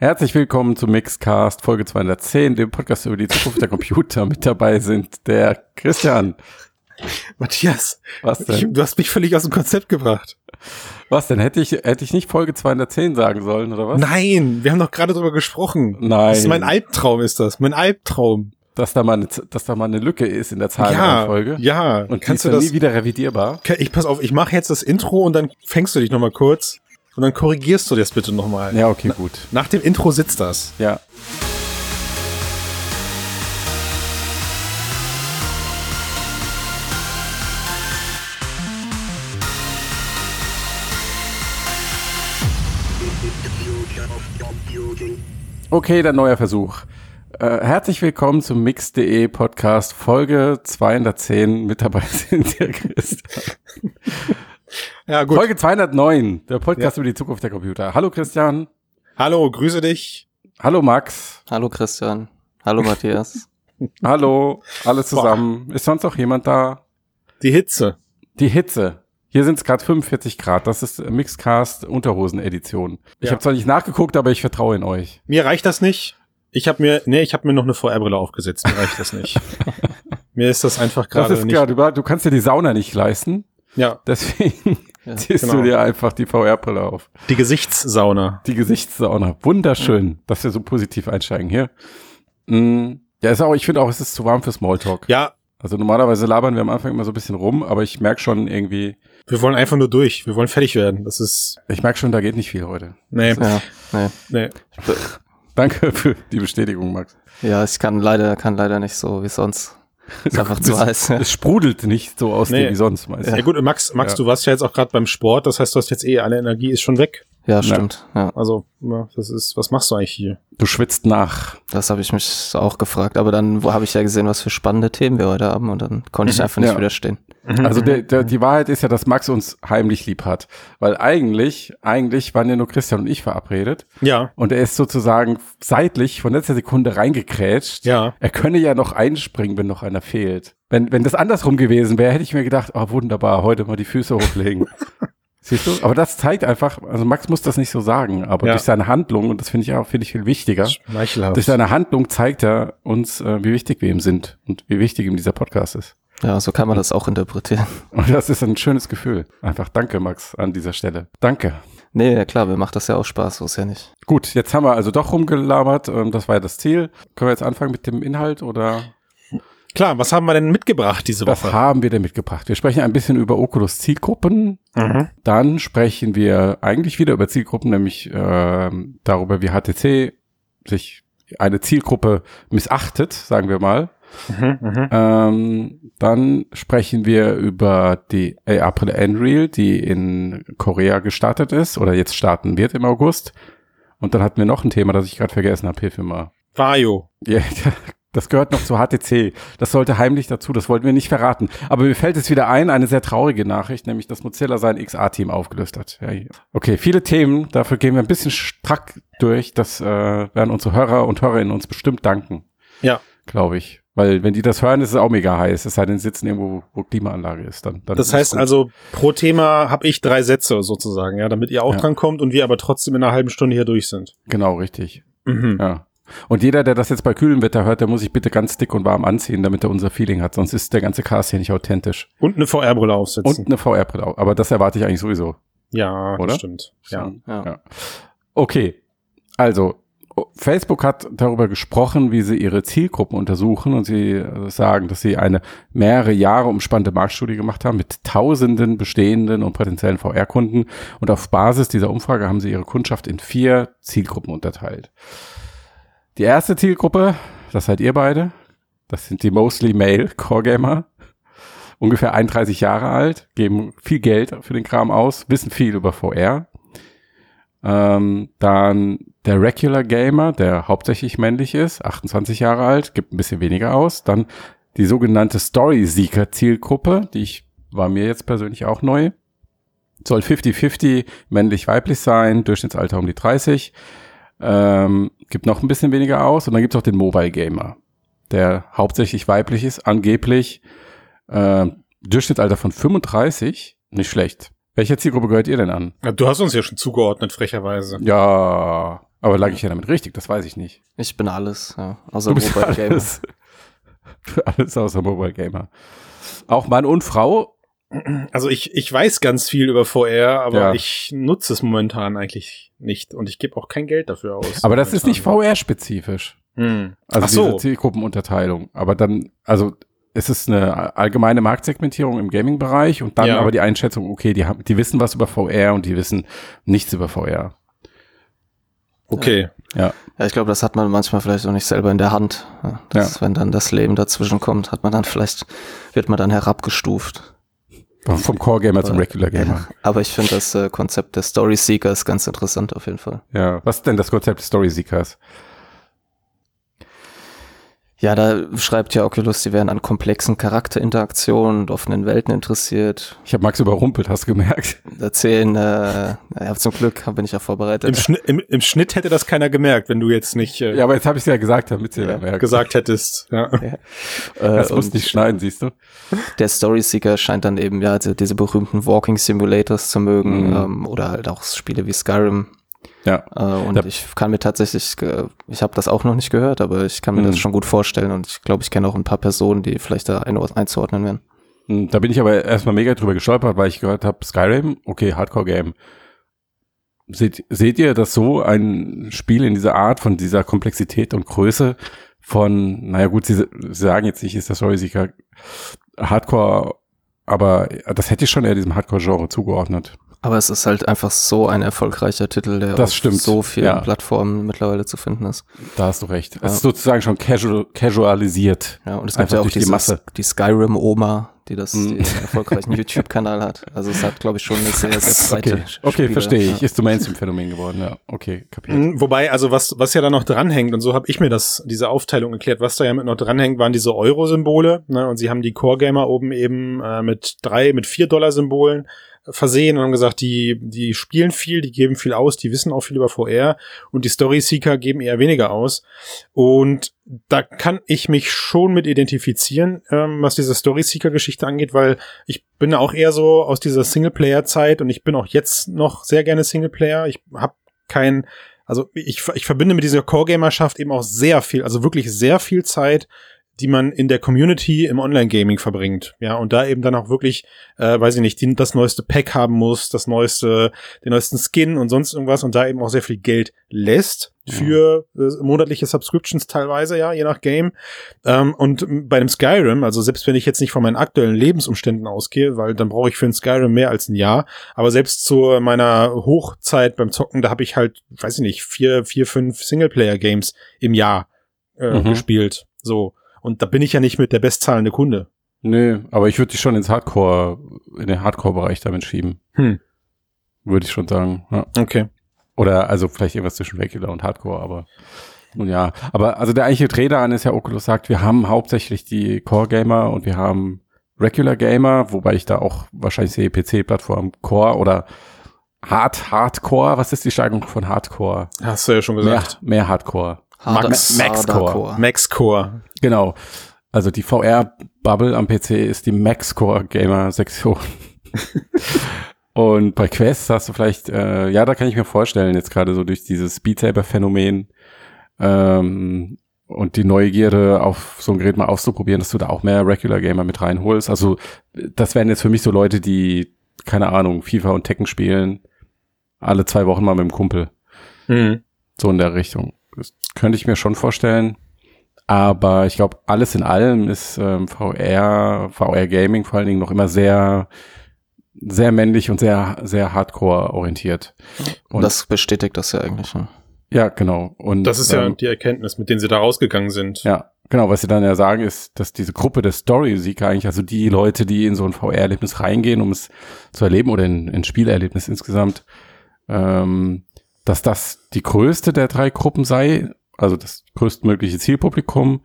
Herzlich willkommen zum Mixcast Folge 210, dem Podcast über die Zukunft der Computer. Mit dabei sind der Christian. Matthias, Was denn? ich, du hast mich völlig aus dem Konzept gebracht. Was denn? Hätte ich, hätte ich nicht Folge 210 sagen sollen, oder was? Nein, wir haben doch gerade drüber gesprochen. Nein. Das ist mein Albtraum, ist das. Mein Albtraum. Dass da mal eine, dass da mal eine Lücke ist in der Ja, Zahlenreihenfolge. ja. Und kannst du das? nie wieder revidierbar. Ich pass auf, ich mache jetzt das Intro und dann fängst du dich noch mal kurz und dann korrigierst du das bitte noch mal. Ja, okay, gut. Nach dem Intro sitzt das. Ja. Okay, der neue Versuch. Äh, herzlich willkommen zum Mix.de Podcast Folge 210. Mit dabei sind der Christian. Ja, gut. Folge 209, der Podcast über die Zukunft der Computer. Hallo Christian. Hallo, grüße dich. Hallo Max. Hallo Christian. Hallo Matthias. Hallo. Alle zusammen. Ist sonst noch jemand da? Die Hitze. Die Hitze. Hier sind es gerade 45 Grad. Das ist Mixcast Unterhosen-Edition. Ich Ja. habe zwar nicht nachgeguckt, aber ich vertraue in euch. Mir reicht das nicht. Ich habe mir, nee, ich habe mir noch eine VR-Brille aufgesetzt. Mir reicht das nicht. mir ist das einfach Das gerade ist nicht. klar. Du, du kannst dir die Sauna nicht leisten. Ja, Deswegen Ja, ziehst genau. du dir einfach die VR-Brille auf. die Gesichtssauna. Die Gesichtssauna. Wunderschön, dass wir so positiv einsteigen hier. Mm, Ja, ist auch, ich finde auch, es ist zu warm für Smalltalk. Ja, Also normalerweise labern wir am Anfang immer so ein bisschen rum, aber ich merke schon irgendwie, wir wollen einfach nur durch. Wir wollen fertig werden. Das ist, ich merke schon, da geht nicht viel heute. nee, ja, nee. nee. Danke für die Bestätigung, Max. ja, ich kann leider, kann leider nicht so wie sonst. Ist einfach zu heiß. Es sprudelt nicht so aus Nee. dir wie sonst, meinst Ja, gut, Max, Max, Ja. du warst ja jetzt auch gerade beim Sport, das heißt, du hast jetzt eh alle Energie ist schon weg. Ja, stimmt. Ja, Also, ja, das ist, was machst du eigentlich hier? Du schwitzt nach. das habe ich mich auch gefragt. Aber dann wo habe ich ja gesehen, was für spannende Themen wir heute haben und dann konnte ich einfach nicht Ja. widerstehen. Also der, der, die Wahrheit ist ja, dass Max uns heimlich lieb hat. Weil eigentlich, eigentlich waren ja nur Christian und ich verabredet. Ja, Und er ist sozusagen seitlich von letzter Sekunde reingekrätscht. ja. Er könne ja noch einspringen, wenn noch einer fehlt. Wenn, wenn das andersrum gewesen wäre, hätte ich mir gedacht, oh wunderbar, heute mal die Füße hochlegen. Siehst du? Aber das zeigt einfach, also Max muss das nicht so sagen, aber Ja. durch seine Handlung, und das finde ich auch, finde ich viel wichtiger, Schmeichelhaft. durch seine Handlung zeigt er uns, äh, wie wichtig wir ihm sind und wie wichtig ihm dieser Podcast ist. Ja, so kann man das auch interpretieren. Und das ist ein schönes Gefühl. Einfach danke, Max, an dieser Stelle. Danke. Nee, ja, klar, mir macht das ja auch Spaß, so ist ja nicht. Gut, jetzt haben wir also doch rumgelabert, ähm, das war ja das Ziel. Können wir jetzt anfangen mit dem Inhalt oder Klar, was haben wir denn mitgebracht diese was Woche? haben wir denn mitgebracht? Wir sprechen ein bisschen über Oculus Zielgruppen, Mhm. Dann sprechen wir eigentlich wieder über Zielgruppen, nämlich ähm, darüber, wie HTC sich eine Zielgruppe missachtet, sagen wir mal. Mhm, mhm. Ähm, dann sprechen wir über die AR-Brille Unreal, die in Korea gestartet ist oder jetzt starten wird im August. Und dann hatten wir noch ein Thema, das ich gerade vergessen habe. Hilf mir mal. Vario. Ja, das gehört noch zu HTC. Das sollte heimlich dazu, das wollten wir nicht verraten. Aber mir fällt es wieder ein, eine sehr traurige Nachricht, nämlich dass Mozilla sein XA-Team aufgelöst hat. Ja, okay, viele Themen, dafür gehen wir ein bisschen strack durch. Das äh, werden unsere Hörer und Hörerinnen uns bestimmt danken, Ja, glaube ich. Weil wenn die das hören, ist es auch mega heiß. Es sei denn, sie sitzen irgendwo, wo Klimaanlage ist. Dann, dann das heißt also, pro Thema habe ich drei Sätze sozusagen, ja, damit ihr auch Ja. dran kommt und wir aber trotzdem in einer halben Stunde hier durch sind. Genau, richtig. Mhm. Ja. Und jeder, der das jetzt bei kühlem Wetter hört, der muss sich bitte ganz dick und warm anziehen, damit er unser Feeling hat. Sonst ist der ganze Cast hier nicht authentisch. Und eine VR-Brille aufsetzen. Und eine VR-Brille auch. Aber das erwarte ich eigentlich sowieso. ja, Oder? das stimmt. Ja. Ja. ja. Okay. Also, Facebook hat darüber gesprochen, wie sie ihre Zielgruppen untersuchen und sie äh, sagen, dass sie eine mehrere Jahre umspannte Marktstudie gemacht haben mit tausenden bestehenden und potenziellen VR-Kunden und auf Basis dieser Umfrage haben sie ihre Kundschaft in vier Zielgruppen unterteilt. Die erste Zielgruppe, das seid ihr beide, das sind die mostly male Core Gamer, ungefähr 31 Jahre alt, geben viel Geld für den Kram aus, wissen viel über VR. Ähm, dann der Regular Gamer, der hauptsächlich männlich ist, 28 Jahre alt, gibt ein bisschen weniger aus. Dann die sogenannte Story Seeker Zielgruppe, die ich war mir jetzt persönlich auch neu. Soll 50-50 männlich-weiblich sein, Durchschnittsalter um die 30. Ähm, gibt noch ein bisschen weniger aus. Und dann gibt es auch den Mobile Gamer, der hauptsächlich weiblich ist, angeblich äh, Durchschnittsalter von 35. Nicht schlecht. Welcher Zielgruppe gehört ihr denn an? Ja, Du hast uns ja schon zugeordnet, frecherweise. Ja, Aber lag ich ja damit richtig? Das weiß ich nicht. Ich bin alles, ja. Außer Du bist Mobile Gamer. alles, alles außer Mobile Gamer. Auch Mann und Frau. Also ich, ich weiß ganz viel über VR, aber Ja. ich nutze es momentan eigentlich nicht und ich gebe auch kein Geld dafür aus. Aber das ist nicht momentan. VR-spezifisch. Hm. Also Ach so. diese Zielgruppenunterteilung. Aber dann, also es ist eine allgemeine Marktsegmentierung im Gaming-Bereich und dann Ja. aber die Einschätzung, okay, die haben, die wissen was über VR und die wissen nichts über VR. Okay. Ja, ich glaube, das hat man manchmal vielleicht auch nicht selber in der Hand. Ja, das, Wenn dann das Leben dazwischen kommt, hat man dann vielleicht, wird man dann herabgestuft. Vom Core-Gamer zum Regular-Gamer. Ja, aber ich finde das äh, Konzept des Story Seekers ganz interessant auf jeden Fall. Ja. Was ist denn das Konzept des Story-Seekers? Ja, da schreibt ja Oculus, sie wären an komplexen Charakterinteraktionen und offenen Welten interessiert. Ich habe Max überrumpelt, hast du gemerkt? Erzählen, äh, ja, zum Glück bin ich ja Im, vorbereitet. Schnitt, im, Im Schnitt hätte das keiner gemerkt, wenn du jetzt nicht äh, Ja, aber jetzt habe ich es ja gesagt, damit sie Ja, ja, merkt. gesagt hättest. Ja. Äh, Das muss und nicht schneiden, siehst du? der Story Seeker scheint dann eben ja diese, diese berühmten Walking Simulators zu mögen Mhm. ähm, oder halt auch Spiele wie Skyrim. Ja. Äh, und Da- ich kann mir tatsächlich, ich habe das auch noch nicht gehört, aber ich kann mir Mhm. das schon gut vorstellen und ich glaube, ich kenne auch ein paar Personen, die vielleicht da ein einzuordnen wären. Hm, Da bin ich aber erstmal mega drüber gestolpert, weil ich gehört habe, Skyrim, okay, Hardcore-Game. Seht, seht ihr das so, ein Spiel in dieser Art, von dieser Komplexität und Größe von, naja gut, Sie, Sie sagen jetzt nicht, ist das Story-Seeker Hardcore, aber das hätte ich schon eher diesem Hardcore-Genre zugeordnet. Aber es ist halt einfach so ein erfolgreicher Titel, der Das auf stimmt, so vielen ja. Plattformen mittlerweile zu finden ist. Da hast du recht. Ja. Es ist sozusagen schon casual, casualisiert. Ja, und es gibt ja auch die Masse. die Skyrim-Oma, die das den erfolgreichen YouTube-Kanal hat. Also es hat, glaube ich, schon eine sehr, sehr breite Okay, okay verstehe ich. Ja. Ist zum Mainstream-Phänomen geworden, ja. Okay, kapiert. Mhm, Wobei, also was, was ja da noch dranhängt, und so habe ich mir das, diese Aufteilung erklärt, was da ja mit noch dranhängt, waren diese Euro-Symbole, ne, und sie haben die Core-Gamer oben eben äh, mit drei, mit vier Dollar-Symbolen versehen und haben gesagt, die, die spielen viel, die geben viel aus, die wissen auch viel über VR und die Story-Seeker geben eher weniger aus. Und da kann ich mich schon mit identifizieren, ähm, was diese Story-Seeker-Geschichte angeht, weil ich bin auch eher so aus dieser Singleplayer-Zeit und ich bin auch jetzt noch sehr gerne Singleplayer. Ich habe kein, also ich, ich verbinde mit dieser Core-Gamerschaft eben auch sehr viel, also wirklich sehr viel Zeit, die man in der Community im Online-Gaming verbringt. Ja, und da eben dann auch wirklich, äh, weiß ich nicht, die, das neueste Pack haben muss, das neueste, den neuesten Skin und sonst irgendwas und da eben auch sehr viel Geld lässt für äh, monatliche Subscriptions teilweise, ja, je nach Game. Ähm, und bei einem Skyrim, also selbst wenn ich jetzt nicht von meinen aktuellen Lebensumständen ausgehe, weil dann brauche ich für ein Skyrim mehr als ein Jahr, aber selbst zu meiner Hochzeit beim Zocken, da habe ich halt, weiß ich nicht, vier, vier, fünf Singleplayer-Games im Jahr äh, Mhm. gespielt. So. Und da bin ich ja nicht mit der bestzahlende Kunde. Nö, aber ich würde dich schon ins Hardcore, in den Hardcore-Bereich damit schieben. Hm. Würde ich schon sagen. Ja. Okay. Oder also vielleicht irgendwas zwischen Regular und Hardcore, aber nun ja. Aber also der eigentliche Dreh daran ist ja, Oculus sagt, wir haben hauptsächlich die Core-Gamer und wir haben Regular Gamer, wobei ich da auch wahrscheinlich sehe PC-Plattform Core oder Hard Hardcore. Was ist die Steigerung von Hardcore? Hast du ja schon Mehr, gesagt. mehr Hardcore. Harder- Max- Maxcore. Harder Max-Core. Genau. Also die VR-Bubble am PC ist die Max-Core-Gamer-Sektion. Und bei Quest hast du vielleicht, äh, ja, da kann ich mir vorstellen, jetzt gerade so durch dieses Beat Saber-Phänomen ähm, und die Neugierde auf so ein Gerät mal auszuprobieren, dass du da auch mehr Regular Gamer mit reinholst. Also das wären jetzt für mich so Leute, die, keine Ahnung, FIFA und Tekken spielen, alle zwei Wochen mal mit dem Kumpel. Mhm. So in der Richtung. Das könnte ich mir schon vorstellen. Aber ich glaube, alles in allem ist ähm, VR, VR Gaming vor allen Dingen noch immer sehr, sehr männlich und sehr, sehr hardcore orientiert. Und das bestätigt das ja eigentlich. Ne? Ja, genau. Und Das ist ja ähm, die Erkenntnis, mit denen sie da rausgegangen sind. ja, genau. Was sie dann ja sagen, ist, dass diese Gruppe der Story-Sieger eigentlich, also die Leute, die in so ein VR-Erlebnis reingehen, um es zu erleben oder in ein Spielerlebnis insgesamt, ähm, dass das die größte der drei Gruppen sei, also das größtmögliche Zielpublikum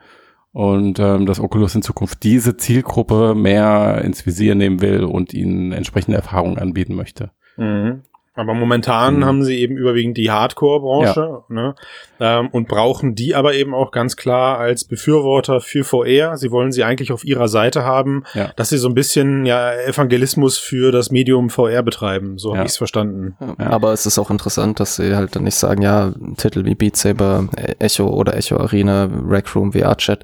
und ähm, dass Oculus in Zukunft diese Zielgruppe mehr ins Visier nehmen will und ihnen entsprechende Erfahrungen anbieten möchte. Mhm. Aber momentan mhm. haben sie eben überwiegend die Hardcore-Branche ja. ne? ähm, und brauchen die aber eben auch ganz klar als Befürworter für VR. Sie wollen sie eigentlich auf ihrer Seite haben, ja. dass sie so ein bisschen ja Evangelismus für das Medium VR betreiben. So ja. habe ich es verstanden. Aber es ist auch interessant, dass sie halt dann nicht sagen, ja, Titel wie Beat Saber, Echo oder Echo Arena, Rec Room, VR Chat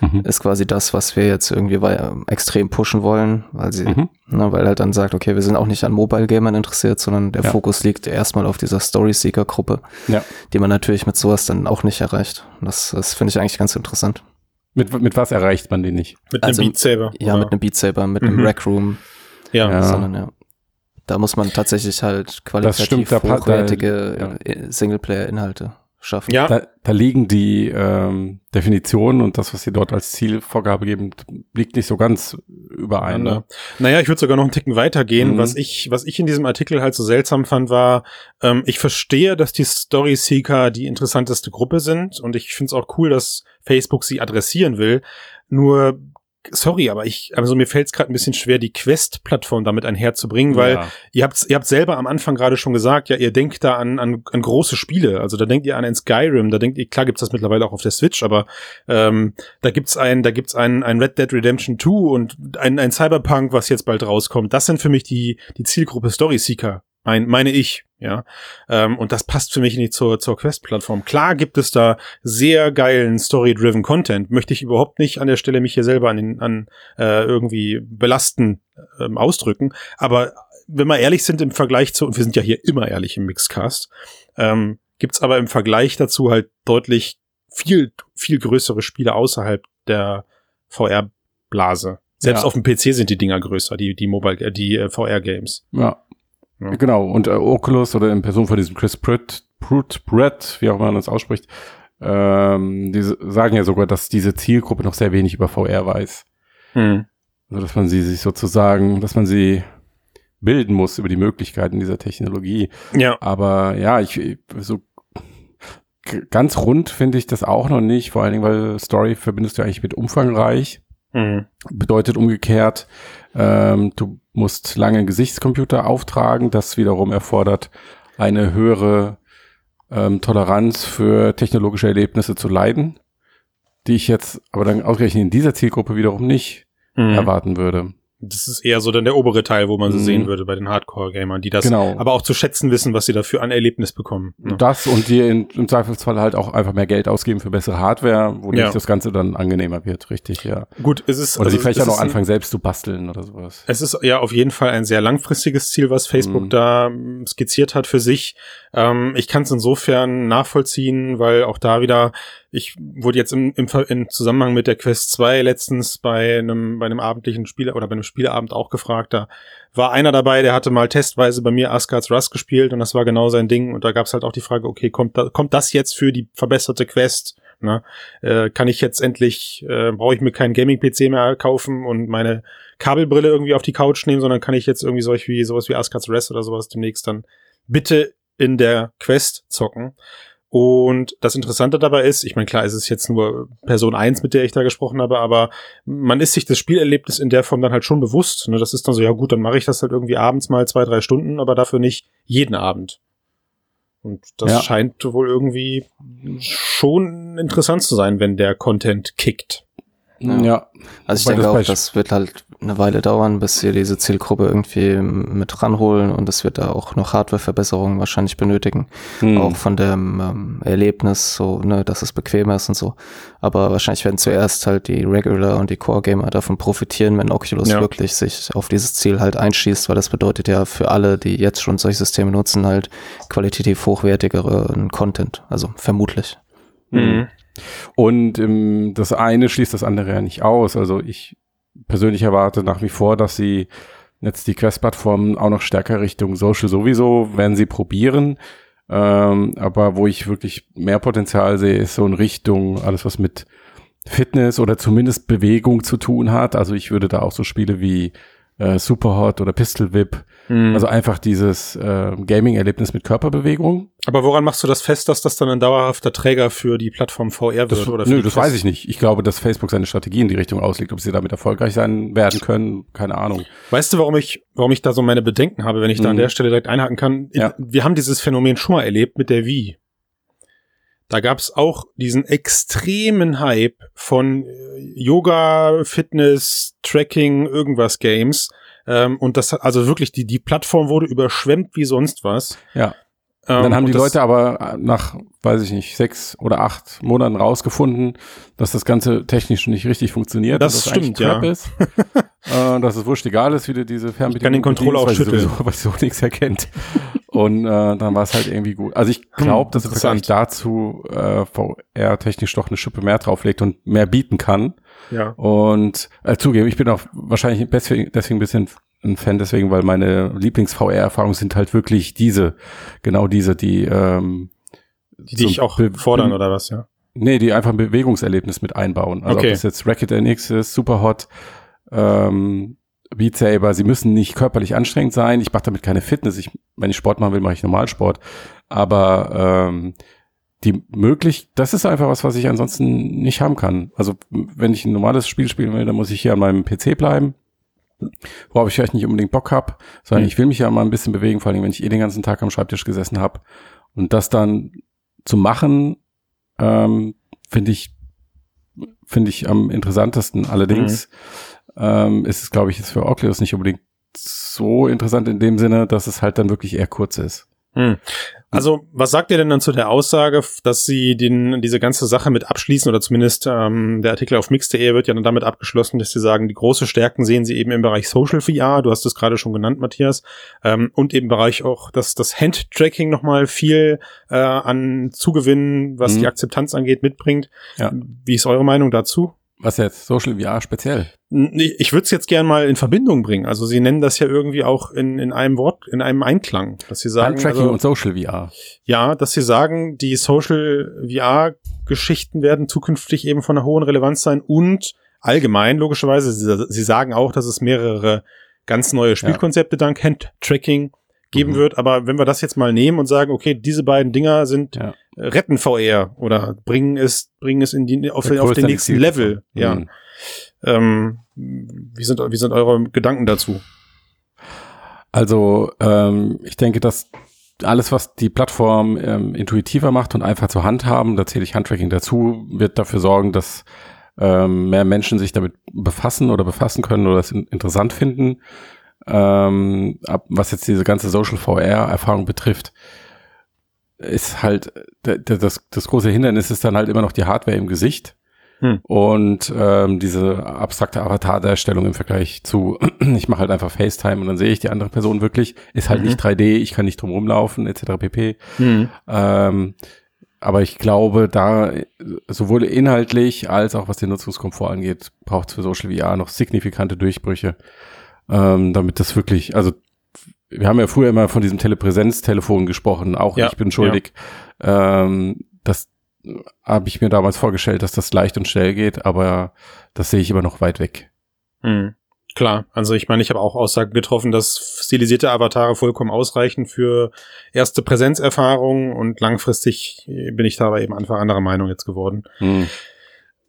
mhm. ist quasi das, was wir jetzt irgendwie extrem pushen wollen, weil sie, mhm. ne, weil halt dann sagt, okay, wir sind auch nicht an Mobile Gamern interessiert, sondern der ja. Fokus liegt erstmal auf dieser Story Seeker Gruppe, ja. die man natürlich mit sowas dann auch nicht erreicht. Das, das finde ich eigentlich ganz interessant. Mit, mit was erreicht man den nicht? Mit also, einem Beat Saber. Ja, oder? mit einem Beat Saber, mit mhm. einem Rec Room. Ja. ja. Sondern, ja. Da muss man tatsächlich halt qualitativ stimmt, hochwertige da, ja. Singleplayer-Inhalte schaffen. Ja. Da, da liegen die ähm, Definitionen und das, was sie dort als Zielvorgabe geben, liegt nicht so ganz überein. Ne? Naja, ich würde sogar noch einen Ticken weitergehen. Mhm. Was ich, was ich in diesem Artikel halt so seltsam fand, war, ähm, ich verstehe, dass die Story Seeker die interessanteste Gruppe sind und ich finde es auch cool, dass Facebook sie adressieren will. Nur sorry, aber ich, also mir fällt es gerade ein bisschen schwer, die Quest-Plattform damit einherzubringen, weil ja. ihr habt, ihr habt selber am Anfang gerade schon gesagt, ja, ihr denkt da an, an, an große Spiele. Also da denkt ihr an ein Skyrim, da denkt ihr, klar gibt's das mittlerweile auch auf der Switch, aber ähm, da gibt's ein, da gibt's ein, ein Red Dead Redemption 2 und ein, ein Cyberpunk, was jetzt bald rauskommt. Das sind für mich die, die Zielgruppe Story Seeker. Mein, meine ich, ja. Ähm, und das passt für mich nicht zur, zur Quest-Plattform. Klar gibt es da sehr geilen Story-driven Content. Möchte ich überhaupt nicht an der Stelle mich hier selber an, den, an äh, irgendwie belasten ähm, ausdrücken. Aber wenn wir ehrlich sind im Vergleich zu, und wir sind ja hier immer ehrlich im Mixcast, ähm, gibt's aber im Vergleich dazu halt deutlich viel, viel größere Spiele außerhalb der VR-Blase. Selbst ja. auf dem PC sind die Dinger größer, die, die Mobile, äh, die äh, VR-Games. Ja, ja. Genau, und äh, Oculus oder in Person von diesem Chris Pratt, Pratt, Pratt, wie auch man das ausspricht, ähm, die sagen ja sogar, dass diese Zielgruppe noch sehr wenig über VR weiß. Hm. Also dass man sie sich sozusagen, dass man sie bilden muss über die Möglichkeiten dieser Technologie. Ja. Aber ja, ich so ganz rund finde ich das auch noch nicht, vor allen Dingen, weil Story verbindest du eigentlich mit umfangreich. Mhm. Bedeutet umgekehrt, ähm, du musst lange Gesichtscomputer auftragen. Das wiederum erfordert eine höhere ähm, Toleranz für technologische Erlebnisse zu leiden, die ich jetzt aber dann ausgerechnet in dieser Zielgruppe wiederum nicht mhm. erwarten würde. Das ist eher so dann der obere Teil, wo man so mhm. sehen würde bei den Hardcore-Gamern, die das genau. aber auch zu schätzen wissen, was sie dafür an Erlebnis bekommen. Ne? Das und die in, im Zweifelsfall halt auch einfach mehr Geld ausgeben für bessere Hardware, wodurch ja. das Ganze dann angenehmer wird, richtig, ja. Gut, es ist. Oder also sie vielleicht auch noch anfangen, selbst zu basteln oder sowas. Es ist ja auf jeden Fall ein sehr langfristiges Ziel, was Facebook mhm. da skizziert hat für sich. Ähm, ich kann es insofern nachvollziehen, weil auch da wieder ich wurde jetzt im, im, im Zusammenhang mit der Quest 2 letztens bei einem, bei einem abendlichen Spiel oder bei einem Spieleabend auch gefragt. Da war einer dabei, der hatte mal testweise bei mir Asgard's Rust gespielt und das war genau sein Ding. Und da gab es halt auch die Frage, okay, kommt, da, kommt das jetzt für die verbesserte Quest? Ne? Äh, kann ich jetzt endlich, äh, brauche ich mir keinen Gaming-PC mehr kaufen und meine Kabelbrille irgendwie auf die Couch nehmen, sondern kann ich jetzt irgendwie solch wie, sowas wie Asgard's Rest oder sowas demnächst dann bitte in der Quest zocken. Und das Interessante dabei ist, ich meine, klar, es ist jetzt nur Person eins, mit der ich da gesprochen habe, aber man ist sich das Spielerlebnis in der Form dann halt schon bewusst. Ne? Das ist dann so, ja gut, dann mache ich das halt irgendwie abends mal zwei, drei Stunden, aber dafür nicht jeden Abend. Und das ja. scheint wohl irgendwie schon interessant zu sein, wenn der Content kickt. Ja. ja. Also ich Wobei denke auch, das wird halt eine Weile dauern, bis sie diese Zielgruppe irgendwie mit ranholen und es wird da auch noch Hardwareverbesserungen wahrscheinlich benötigen. Hm. Auch von dem ähm, Erlebnis, so, ne, dass es bequemer ist und so. Aber wahrscheinlich werden zuerst halt die Regular und die Core-Gamer davon profitieren, wenn Oculus ja. wirklich sich auf dieses Ziel halt einschießt, weil das bedeutet ja für alle, die jetzt schon solche Systeme nutzen, halt qualitativ hochwertigeren Content. Also vermutlich. Mhm. Und ähm, das eine schließt das andere ja nicht aus. Also ich persönlich erwarte nach wie vor, dass sie jetzt die Quest-Plattform auch noch stärker Richtung Social sowieso werden sie probieren. Ähm, aber wo ich wirklich mehr Potenzial sehe, ist so in Richtung alles, was mit Fitness oder zumindest Bewegung zu tun hat. Also ich würde da auch so Spiele wie äh, Superhot oder Pistol Whip Mhm. Also einfach dieses äh, Gaming-Erlebnis mit Körperbewegung. Aber woran machst du das fest, dass das dann ein dauerhafter Träger für die Plattform VR wird? Das, oder nö, das weiß ich nicht. Ich glaube, dass Facebook seine Strategie in die Richtung auslegt. Ob sie damit erfolgreich sein werden können, keine Ahnung. Weißt du, warum ich, warum ich da so meine Bedenken habe, wenn ich da mhm. an der Stelle direkt einhaken kann? Ja. Wir haben dieses Phänomen schon mal erlebt mit der Wii. Da gab's auch diesen extremen Hype von äh, Yoga, Fitness, Tracking, irgendwas Games. Ähm, und das hat also wirklich, die, die Plattform wurde überschwemmt wie sonst was. Ja. Ähm, dann haben die Leute aber nach, weiß ich nicht, sechs oder acht Monaten rausgefunden, dass das Ganze technisch nicht richtig funktioniert. Das, das stimmt, ja. Ist, äh, dass es wurscht egal ist, wie du diese Fernbedienung Ich kann den Controller auch schütteln. Sowieso, weil so nichts erkennt. Und äh, dann war es halt irgendwie gut. Also ich glaube, hm, dass es dazu äh, VR technisch doch eine Schippe mehr drauflegt und mehr bieten kann. Ja. Und äh, zugeben, ich bin auch wahrscheinlich deswegen, deswegen ein bisschen ein Fan deswegen, weil meine Lieblings-VR-Erfahrungen sind halt wirklich diese, genau diese, die ähm, die so dich auch fordern oder was, ja? Nee, die einfach ein Bewegungserlebnis mit einbauen. Also okay. ob das jetzt Racket NX ist, Superhot, ähm, Beat Saber, sie müssen nicht körperlich anstrengend sein. Ich mache damit keine Fitness. Ich, wenn ich Sport machen will, mache ich Normalsport. Aber ähm, die möglich, das ist einfach was, was ich ansonsten nicht haben kann. Also wenn ich ein normales Spiel spielen will, dann muss ich hier an meinem PC bleiben worauf ich vielleicht nicht unbedingt Bock hab, sondern mhm. ich will mich ja mal ein bisschen bewegen, vor allem wenn ich eh den ganzen Tag am Schreibtisch gesessen habe. Und das dann zu machen, ähm, finde ich, finde ich am interessantesten. Allerdings mhm. ähm, ist es, glaube ich, jetzt für Oculus nicht unbedingt so interessant in dem Sinne, dass es halt dann wirklich eher kurz ist. Mhm. Also, was sagt ihr denn dann zu der Aussage, dass sie den, diese ganze Sache mit abschließen oder zumindest ähm, der Artikel auf mix.de wird ja dann damit abgeschlossen, dass sie sagen, die große Stärken sehen sie eben im Bereich Social VR, du hast es gerade schon genannt, Matthias, ähm, und im Bereich auch, dass das Handtracking nochmal viel äh, an Zugewinnen, was mhm. die Akzeptanz angeht, mitbringt. Ja. Wie ist eure Meinung dazu? Was jetzt? Social VR speziell? Ich würde es jetzt gern mal in Verbindung bringen. Also sie nennen das ja irgendwie auch in, in einem Wort, in einem Einklang, dass sie sagen. Tracking also, und Social VR. Ja, dass sie sagen, die Social VR Geschichten werden zukünftig eben von einer hohen Relevanz sein und allgemein logischerweise. Sie, sie sagen auch, dass es mehrere ganz neue Spielkonzepte ja. dank Hand-Tracking geben mhm. wird. Aber wenn wir das jetzt mal nehmen und sagen, okay, diese beiden Dinger sind ja. Retten VR oder bringen es, bringen es in die, auf, auf den nächsten Level. Mhm. Ja. Ähm, wie sind, wie sind eure Gedanken dazu? Also, ähm, ich denke, dass alles, was die Plattform ähm, intuitiver macht und einfach zur Hand haben, da zähle ich Handtracking dazu, wird dafür sorgen, dass ähm, mehr Menschen sich damit befassen oder befassen können oder es interessant finden ähm, ab, was jetzt diese ganze Social VR-Erfahrung betrifft, ist halt das, das große Hindernis ist dann halt immer noch die Hardware im Gesicht. Hm. Und ähm, diese abstrakte Avatar-Darstellung im Vergleich zu, ich mache halt einfach FaceTime und dann sehe ich die andere Person wirklich, ist halt mhm. nicht 3D, ich kann nicht drum rumlaufen, etc. pp. Mhm. Ähm, aber ich glaube, da sowohl inhaltlich als auch was den Nutzungskomfort angeht, braucht es für Social VR noch signifikante Durchbrüche ähm, damit das wirklich, also wir haben ja früher immer von diesem Telepräsenztelefon gesprochen, auch ja, ich bin schuldig. Ja. Ähm, das habe ich mir damals vorgestellt, dass das leicht und schnell geht, aber das sehe ich immer noch weit weg. Mhm. Klar, also ich meine, ich habe auch Aussagen getroffen, dass stilisierte Avatare vollkommen ausreichen für erste Präsenzerfahrungen und langfristig bin ich dabei eben einfach anderer Meinung jetzt geworden. Mhm.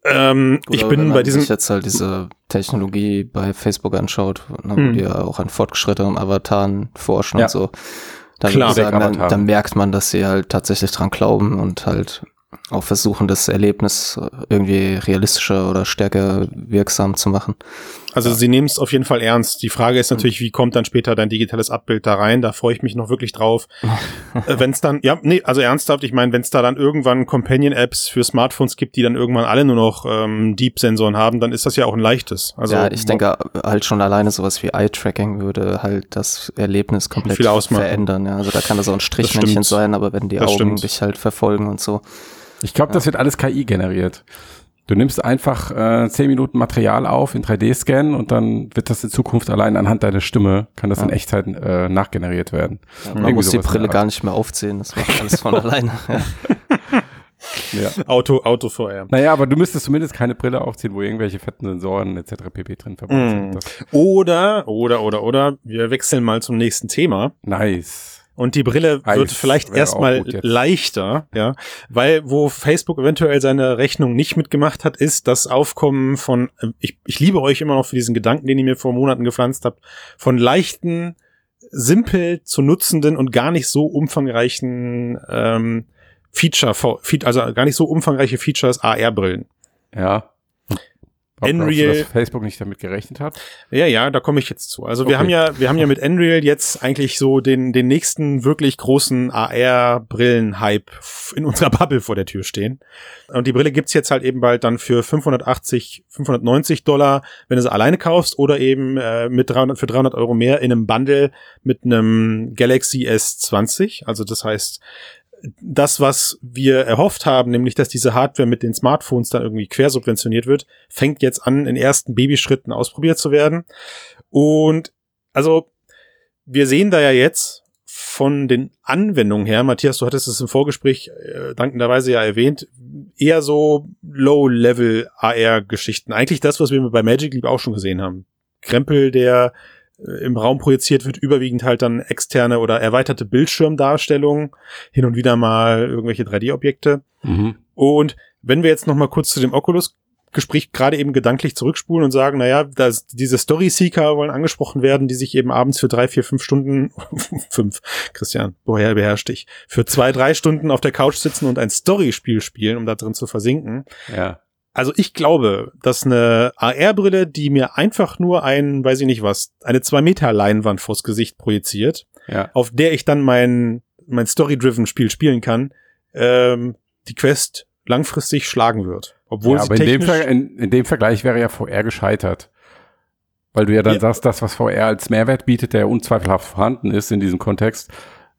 Ähm, ich bin bei diesem. Wenn man sich jetzt halt diese Technologie bei Facebook anschaut, ne, hm. wo die ja auch an fortgeschrittenen Avataren forschen ja. und so, dann, Klar, sagen, dann, dann merkt man, dass sie halt tatsächlich dran glauben und halt auch versuchen, das Erlebnis irgendwie realistischer oder stärker wirksam zu machen. Also sie nehmen es auf jeden Fall ernst. Die Frage ist natürlich, wie kommt dann später dein digitales Abbild da rein? Da freue ich mich noch wirklich drauf. äh, wenn es dann, ja, nee, also ernsthaft, ich meine, wenn es da dann irgendwann Companion-Apps für Smartphones gibt, die dann irgendwann alle nur noch ähm, Deep-Sensoren haben, dann ist das ja auch ein leichtes. Also, ja, ich denke halt schon alleine sowas wie Eye-Tracking würde halt das Erlebnis komplett verändern. Ja. Also da kann das auch ein Strichmännchen sein, aber wenn die das Augen stimmt. dich halt verfolgen und so. Ich glaube, ja. das wird alles KI generiert. Du nimmst einfach äh, 10 Minuten Material auf in 3D-Scan und dann wird das in Zukunft allein anhand deiner Stimme, kann das ja. in Echtzeit äh, nachgeneriert werden. Ja, man muss die Brille gar nicht mehr aufziehen, das macht alles von alleine. ja. Auto, Auto VR. Naja, aber du müsstest zumindest keine Brille aufziehen, wo irgendwelche fetten Sensoren etc. pp. drin verbunden mm. sind. oder, oder, oder, oder, wir wechseln mal zum nächsten Thema. Nice. Und die Brille Eis wird vielleicht erstmal leichter, ja, weil wo Facebook eventuell seine Rechnung nicht mitgemacht hat, ist das Aufkommen von, äh, ich, ich liebe euch immer noch für diesen Gedanken, den ihr mir vor Monaten gepflanzt habt, von leichten, simpel zu nutzenden und gar nicht so umfangreichen ähm, Feature, also gar nicht so umfangreiche Features AR-Brillen. Ja. Unreal. dass Facebook nicht damit gerechnet hat? Ja, ja, da komme ich jetzt zu. Also wir haben ja, wir haben ja mit Unreal jetzt eigentlich so den, den nächsten wirklich großen AR-Brillen-Hype in unserer Bubble vor der Tür stehen. Und die Brille gibt's jetzt halt eben bald dann für 580, 590 Dollar, wenn du sie alleine kaufst oder eben äh, mit 300, für 300 Euro mehr in einem Bundle mit einem Galaxy S20. Also das heißt, das, was wir erhofft haben, nämlich dass diese Hardware mit den Smartphones dann irgendwie quersubventioniert wird, fängt jetzt an, in ersten Babyschritten ausprobiert zu werden. Und also wir sehen da ja jetzt von den Anwendungen her, Matthias, du hattest es im Vorgespräch äh, dankenderweise ja erwähnt, eher so Low-Level AR-Geschichten. Eigentlich das, was wir bei Magic Leap auch schon gesehen haben. Krempel, der im Raum projiziert wird, überwiegend halt dann externe oder erweiterte Bildschirmdarstellungen, hin und wieder mal irgendwelche 3D-Objekte. Mhm. Und wenn wir jetzt noch mal kurz zu dem Oculus Gespräch gerade eben gedanklich zurückspulen und sagen, naja, dass diese Story-Seeker wollen angesprochen werden, die sich eben abends für drei, vier, fünf Stunden, fünf, Christian, woher beherrscht dich, für zwei, drei Stunden auf der Couch sitzen und ein Story-Spiel spielen, um da drin zu versinken. Ja. Also ich glaube, dass eine AR-Brille, die mir einfach nur ein, weiß ich nicht was, eine zwei Meter Leinwand vors Gesicht projiziert, ja. auf der ich dann mein, mein Story-driven Spiel spielen kann, ähm, die Quest langfristig schlagen wird. Obwohl ja, aber in dem, in, in dem Vergleich wäre ja VR gescheitert. Weil du ja dann ja. sagst, das, was VR als Mehrwert bietet, der unzweifelhaft vorhanden ist in diesem Kontext,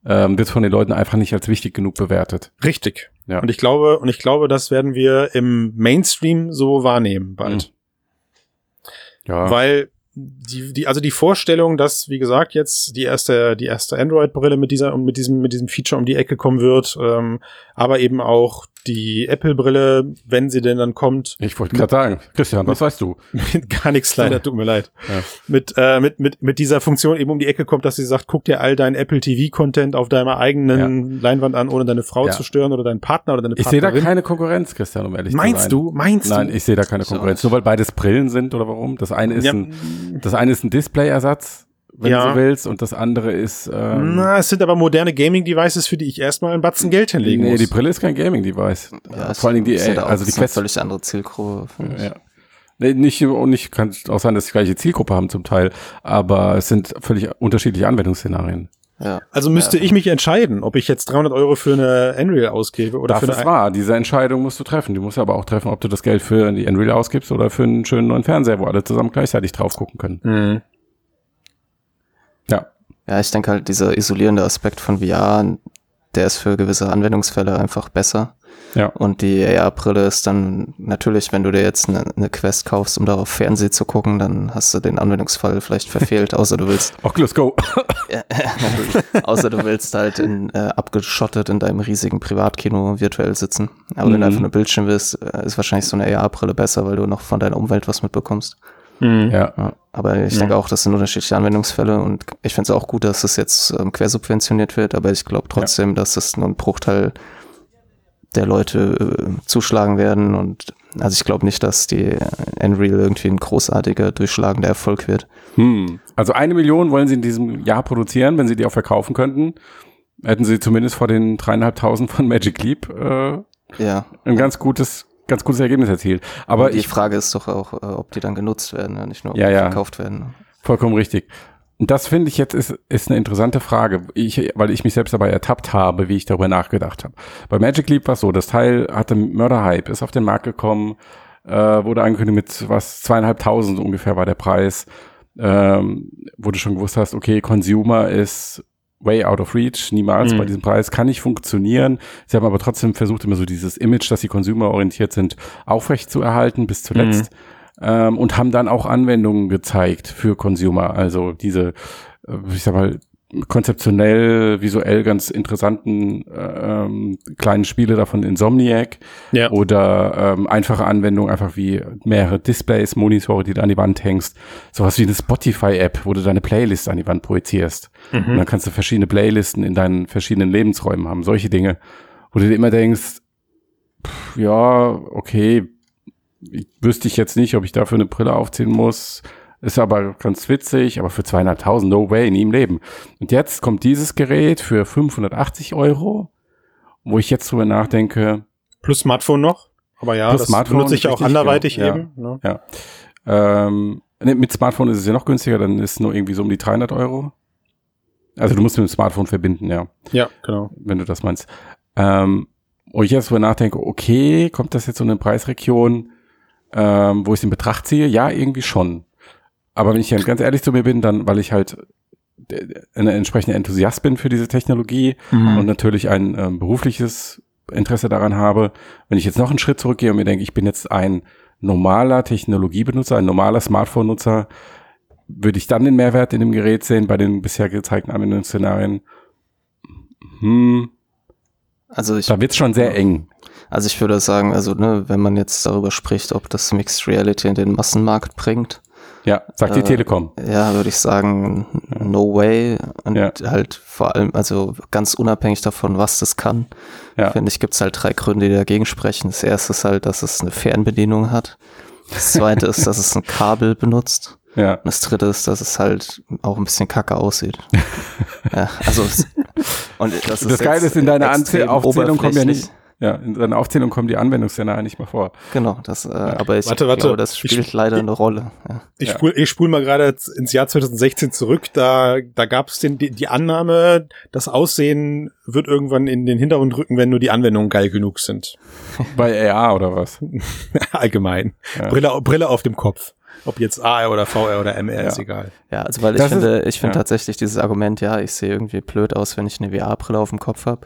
ähm, wird von den Leuten einfach nicht als wichtig genug bewertet. Richtig. Ja. Und ich glaube, und ich glaube, das werden wir im Mainstream so wahrnehmen bald. Mhm. Ja. Weil die, die, also die Vorstellung, dass, wie gesagt, jetzt die erste, die erste Android-Brille mit dieser, mit diesem, mit diesem Feature um die Ecke kommen wird, ähm, aber eben auch die Apple-Brille, wenn sie denn dann kommt. Ich wollte gerade sagen, Christian, was weißt du? Mit gar nichts leider, tut mir leid. Ja. Mit, äh, mit, mit, mit dieser Funktion eben um die Ecke kommt, dass sie sagt, guck dir all dein Apple TV-Content auf deiner eigenen ja. Leinwand an, ohne deine Frau ja. zu stören oder deinen Partner oder deine Partnerin. Ich sehe da keine Konkurrenz, Christian, um ehrlich Meinst zu sein. Meinst du? Meinst du? Nein, ich sehe da keine Konkurrenz. Nur weil beides Brillen sind oder warum? Das eine ist ein, das eine ist ein Display-Ersatz wenn ja. du so willst. Und das andere ist. Ähm, Na, es sind aber moderne Gaming-Devices, für die ich erstmal einen Batzen Geld hinlegen nee, muss. Nee, die Brille ist kein Gaming-Device. Ja, Vor allen Dingen die, äh, also die Quest. völlig andere Zielgruppe. Ja. Nee, nicht, und nicht, kann auch sein, dass die gleiche Zielgruppe haben zum Teil, aber es sind völlig unterschiedliche Anwendungsszenarien. Ja. Also müsste ja. ich mich entscheiden, ob ich jetzt 300 Euro für eine Unreal ausgebe oder das für eine. Das ist wahr. Diese Entscheidung musst du treffen. Du musst aber auch treffen, ob du das Geld für die Unreal ausgibst oder für einen schönen neuen Fernseher, wo alle zusammen gleichzeitig drauf gucken können. Mhm. Ja. Ich denke halt, dieser isolierende Aspekt von VR, der ist für gewisse Anwendungsfälle einfach besser. Ja. Und die AR-Brille ist dann natürlich, wenn du dir jetzt eine, eine, Quest kaufst, um darauf Fernsehen zu gucken, dann hast du den Anwendungsfall vielleicht verfehlt, außer du willst. Oculus Go. außer du willst halt in, äh, abgeschottet in deinem riesigen Privatkino virtuell sitzen. Aber mhm. wenn du mhm. einfach nur Bildschirm willst, äh, ist wahrscheinlich so eine AR-Brille besser, weil du noch von deiner Umwelt was mitbekommst. Mhm. Ja. ja. Aber ich mhm. denke auch, das sind unterschiedliche Anwendungsfälle und ich finde es auch gut, dass es jetzt ähm, quersubventioniert wird, aber ich glaube trotzdem, ja. dass es nur ein Bruchteil der Leute äh, zuschlagen werden und also ich glaube nicht, dass die Unreal irgendwie ein großartiger, durchschlagender Erfolg wird. Hm. Also eine Million wollen sie in diesem Jahr produzieren, wenn sie die auch verkaufen könnten. Hätten sie zumindest vor den dreieinhalbtausend von Magic Leap äh, ja. ein ganz gutes ganz gutes Ergebnis erzielt. Aber die ich, Frage ist doch auch, äh, ob die dann genutzt werden, nicht nur ob ja, die ja. verkauft werden. Vollkommen richtig. Und das finde ich jetzt ist, ist eine interessante Frage, ich, weil ich mich selbst dabei ertappt habe, wie ich darüber nachgedacht habe. Bei Magic Leap war es so, das Teil hatte Mörder-Hype, ist auf den Markt gekommen, äh, wurde angekündigt mit was zweieinhalbtausend ungefähr war der Preis, ähm, wo du schon gewusst hast, okay, Consumer ist way out of reach, niemals mhm. bei diesem Preis, kann nicht funktionieren. Sie haben aber trotzdem versucht, immer so dieses Image, dass sie consumerorientiert sind, aufrecht zu erhalten bis zuletzt. Mhm. Ähm, und haben dann auch Anwendungen gezeigt für Consumer. Also diese, äh, ich sag mal, konzeptionell, visuell ganz interessanten äh, ähm, kleinen Spiele davon Insomniac ja. oder ähm, einfache Anwendungen, einfach wie mehrere Displays, Monitore, die du an die Wand hängst. Sowas wie eine Spotify-App, wo du deine Playlist an die Wand projizierst. Mhm. Und dann kannst du verschiedene Playlisten in deinen verschiedenen Lebensräumen haben. Solche Dinge, wo du dir immer denkst, pff, ja, okay, ich wüsste ich jetzt nicht, ob ich dafür eine Brille aufziehen muss ist aber ganz witzig, aber für zweieinhalbtausend, no way, nie im Leben. Und jetzt kommt dieses Gerät für 580 Euro, wo ich jetzt drüber nachdenke. Plus Smartphone noch? Aber ja, das Smartphone benutze ich auch anderweitig genau, eben. Ja, ne? ja. Ähm, mit Smartphone ist es ja noch günstiger, dann ist es nur irgendwie so um die 300 Euro. Also du musst mit dem Smartphone verbinden, ja. Ja, genau. Wenn du das meinst. Ähm, wo ich jetzt drüber nachdenke, okay, kommt das jetzt so in eine Preisregion, ähm, wo ich es in Betracht ziehe? Ja, irgendwie schon. Aber wenn ich ganz ehrlich zu mir bin, dann, weil ich halt ein entsprechender Enthusiast bin für diese Technologie mhm. und natürlich ein ähm, berufliches Interesse daran habe, wenn ich jetzt noch einen Schritt zurückgehe und mir denke, ich bin jetzt ein normaler Technologiebenutzer, ein normaler Smartphone-Nutzer, würde ich dann den Mehrwert in dem Gerät sehen bei den bisher gezeigten Anwendungsszenarien? Hm. Also ich, da wird's schon sehr eng. Also ich würde sagen, also ne, wenn man jetzt darüber spricht, ob das Mixed Reality in den Massenmarkt bringt, ja, sagt die äh, Telekom. Ja, würde ich sagen, no way. Und ja. halt vor allem, also ganz unabhängig davon, was das kann, ja. finde ich, gibt es halt drei Gründe, die dagegen sprechen. Das erste ist halt, dass es eine Fernbedienung hat. Das zweite ist, dass es ein Kabel benutzt. Ja. Und das dritte ist, dass es halt auch ein bisschen kacke aussieht. ja, also und das, ist das Geile ist, in deiner Aufzählung kommt ja nicht ja, in seiner Aufzählung kommen die Anwendungsszenarien nicht mal vor. Genau, das, äh, ja. aber ich warte, warte. glaube, das spielt ich, leider eine Rolle. Ja. Ich ja. spule ich spul mal gerade ins Jahr 2016 zurück. Da, da gab es die, die Annahme, das Aussehen wird irgendwann in den Hintergrund rücken, wenn nur die Anwendungen geil genug sind. Bei AR oder was? Allgemein. Ja. Brille, Brille auf dem Kopf. Ob jetzt AR oder VR oder MR ja. ist egal. Ja, also weil ich das finde, ich finde ja. tatsächlich dieses Argument, ja, ich sehe irgendwie blöd aus, wenn ich eine VR-Brille auf dem Kopf habe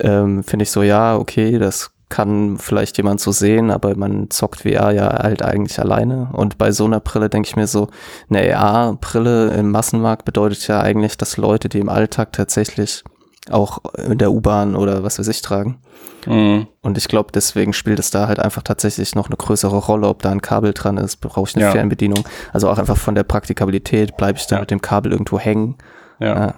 ähm, finde ich so, ja, okay, das kann vielleicht jemand so sehen, aber man zockt VR ja halt eigentlich alleine. Und bei so einer Brille denke ich mir so, eine AR-Brille im Massenmarkt bedeutet ja eigentlich, dass Leute, die im Alltag tatsächlich auch in der U-Bahn oder was weiß ich tragen. Mhm. Und ich glaube, deswegen spielt es da halt einfach tatsächlich noch eine größere Rolle, ob da ein Kabel dran ist, brauche ich eine ja. Fernbedienung. Also auch einfach von der Praktikabilität, bleibe ich da ja. mit dem Kabel irgendwo hängen. Ja.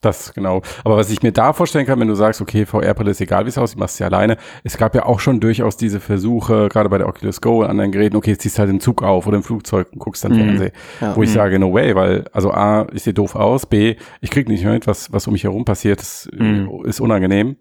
Das, genau. Aber was ich mir da vorstellen kann, wenn du sagst, okay, VR-Brille ist egal, wie es aussieht, machst du sie alleine. Es gab ja auch schon durchaus diese Versuche, gerade bei der Oculus Go und anderen Geräten, okay, jetzt ziehst du halt im Zug auf oder im Flugzeug und guckst dann mhm. Fernsehen. Ja. Wo ich mhm. sage, no way, weil, also A, ich sehe doof aus, B, ich krieg nicht mit, was, was um mich herum passiert, das mhm. ist unangenehm.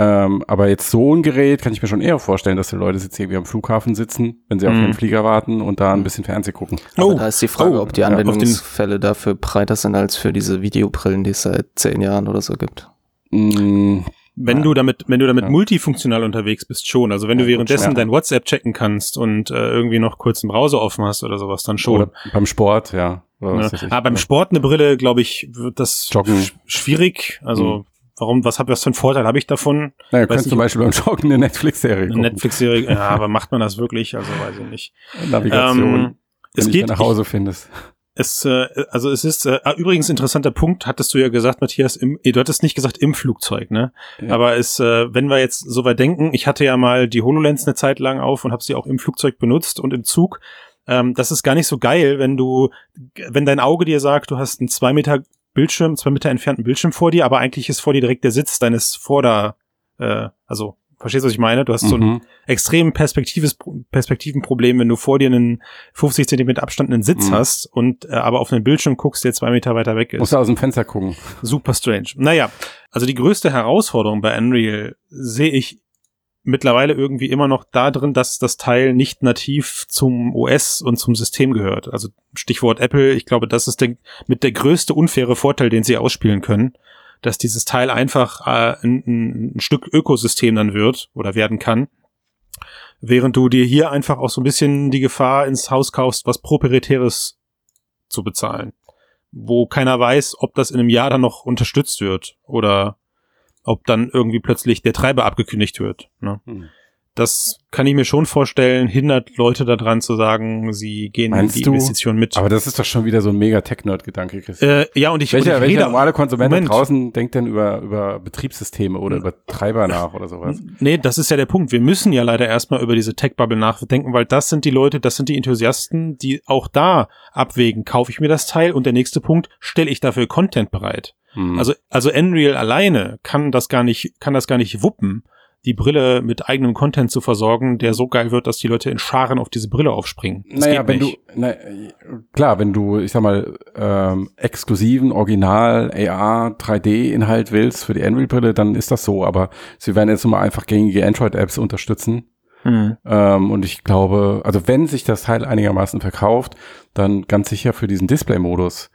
Ähm, aber jetzt so ein Gerät kann ich mir schon eher vorstellen, dass die Leute jetzt irgendwie am Flughafen sitzen, wenn sie mm. auf den mhm. Flieger warten und da ein bisschen Fernsehen gucken. Aber oh, da ist die Frage, oh, ob die Anwendungsfälle ja, dafür breiter sind als für diese Videobrillen, die es seit zehn Jahren oder so gibt. Mm, wenn ja. du damit, wenn du damit ja. multifunktional unterwegs bist, schon. Also wenn du währenddessen dein WhatsApp checken kannst und äh, irgendwie noch kurz einen Browser offen hast oder sowas, dann schon. Oder beim Sport, ja. ja. Ah, beim Sport eine Brille, glaube ich, wird das Joggen. schwierig. Also mhm. Warum, was habe was für einen Vorteil habe ich davon? Naja, du kannst zum Beispiel beim Joggen eine Netflix-Serie Eine Netflix-Serie, ja, aber macht man das wirklich? Also weiß ich nicht. Navigation, ähm, wenn es geht, nach Hause findest. Es, äh, also es ist äh, ah, übrigens interessanter Punkt, hattest du ja gesagt, Matthias, im, du hattest nicht gesagt im Flugzeug, ne? Ja. Aber es, äh, wenn wir jetzt so weit denken, ich hatte ja mal die HoloLens eine Zeit lang auf und habe sie auch im Flugzeug benutzt und im Zug. Ähm, das ist gar nicht so geil, wenn du, wenn dein Auge dir sagt, du hast einen zwei Meter Bildschirm, zwei Meter entfernten Bildschirm vor dir, aber eigentlich ist vor dir direkt der Sitz deines Vorder, äh, also Verstehst du, was ich meine? Du hast mhm. so ein mhm. extrem Perspektives, Perspektivenproblem, wenn du vor dir einen 50 Zentimeter Abstand einen Sitz mhm. hast und äh, aber auf einen Bildschirm guckst, der zwei Meter weiter weg ist. Musst du aus dem Fenster gucken. Super strange. Naja, also die größte Herausforderung bei Unreal sehe ich mittlerweile irgendwie immer noch da drin, dass das Teil nicht nativ zum OS und zum System gehört. Also Stichwort Apple, ich glaube, das ist der, mit der größte unfaire Vorteil, den sie ausspielen können, dass dieses Teil einfach äh, ein, ein Stück Ökosystem dann wird oder werden kann. Während du dir hier einfach auch so ein bisschen die Gefahr ins Haus kaufst, was proprietäres zu bezahlen. Wo keiner weiß, ob das in einem Jahr dann noch unterstützt wird oder ob dann irgendwie plötzlich der Treiber abgekündigt wird. Ne? Hm. das kann ich mir schon vorstellen, hindert Leute daran zu sagen, sie gehen Meinst in die du? Investition mit. Aber das ist doch schon wieder so ein mega Tech-Nerd-Gedanke, Chris. Äh, ja, und ich, welcher, und ich welcher rede, normale Konsument Moment. draußen denkt denn über, über Betriebssysteme oder über Treiber nach oder sowas? Nee, das ist ja der Punkt. Wir müssen ja leider erstmal über diese Tech-Bubble nachdenken, weil das sind die Leute, das sind die Enthusiasten, die auch da abwägen, kaufe ich mir das Teil und der nächste Punkt, stelle ich dafür Content bereit. Hm. Also, also Unreal alleine kann das gar nicht, kann das gar nicht wuppen, die Brille mit eigenem Content zu versorgen, der so geil wird, dass die Leute in Scharen auf diese Brille aufspringen. Das naja, wenn nicht. du, na, klar, wenn du, ich sag mal, ähm, exklusiven Original AR 3D Inhalt willst für die Unreal Brille, dann ist das so. Aber sie werden jetzt mal einfach gängige Android Apps unterstützen. Hm. Ähm, und ich glaube, also wenn sich das Teil einigermaßen verkauft, dann ganz sicher für diesen Display-Modus.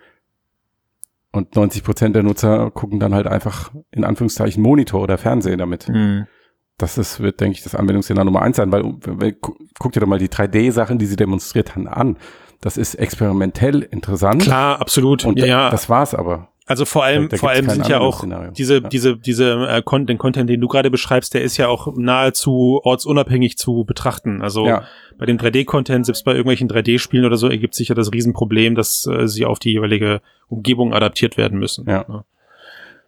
Und 90 Prozent der Nutzer gucken dann halt einfach in Anführungszeichen Monitor oder Fernsehen damit. Hm. Das ist, wird, denke ich, das Anwendungsszenario Nummer eins sein, weil, weil gu- guck dir doch mal die 3D-Sachen, die sie demonstriert haben, an. Das ist experimentell interessant. Klar, absolut. Und ja, ja. das war's aber. Also vor allem, Da- da vor allem sind ja auch Anwendungsszenario. diese, Ja. diese, diese äh, Con den Content, den du gerade beschreibst, der ist ja auch nahezu ortsunabhängig zu betrachten. Also Ja. bei dem 3D-Content, selbst bei irgendwelchen 3D-Spielen oder so, ergibt sich ja das Riesenproblem, dass äh, sie auf die jeweilige Umgebung adaptiert werden müssen. Ja.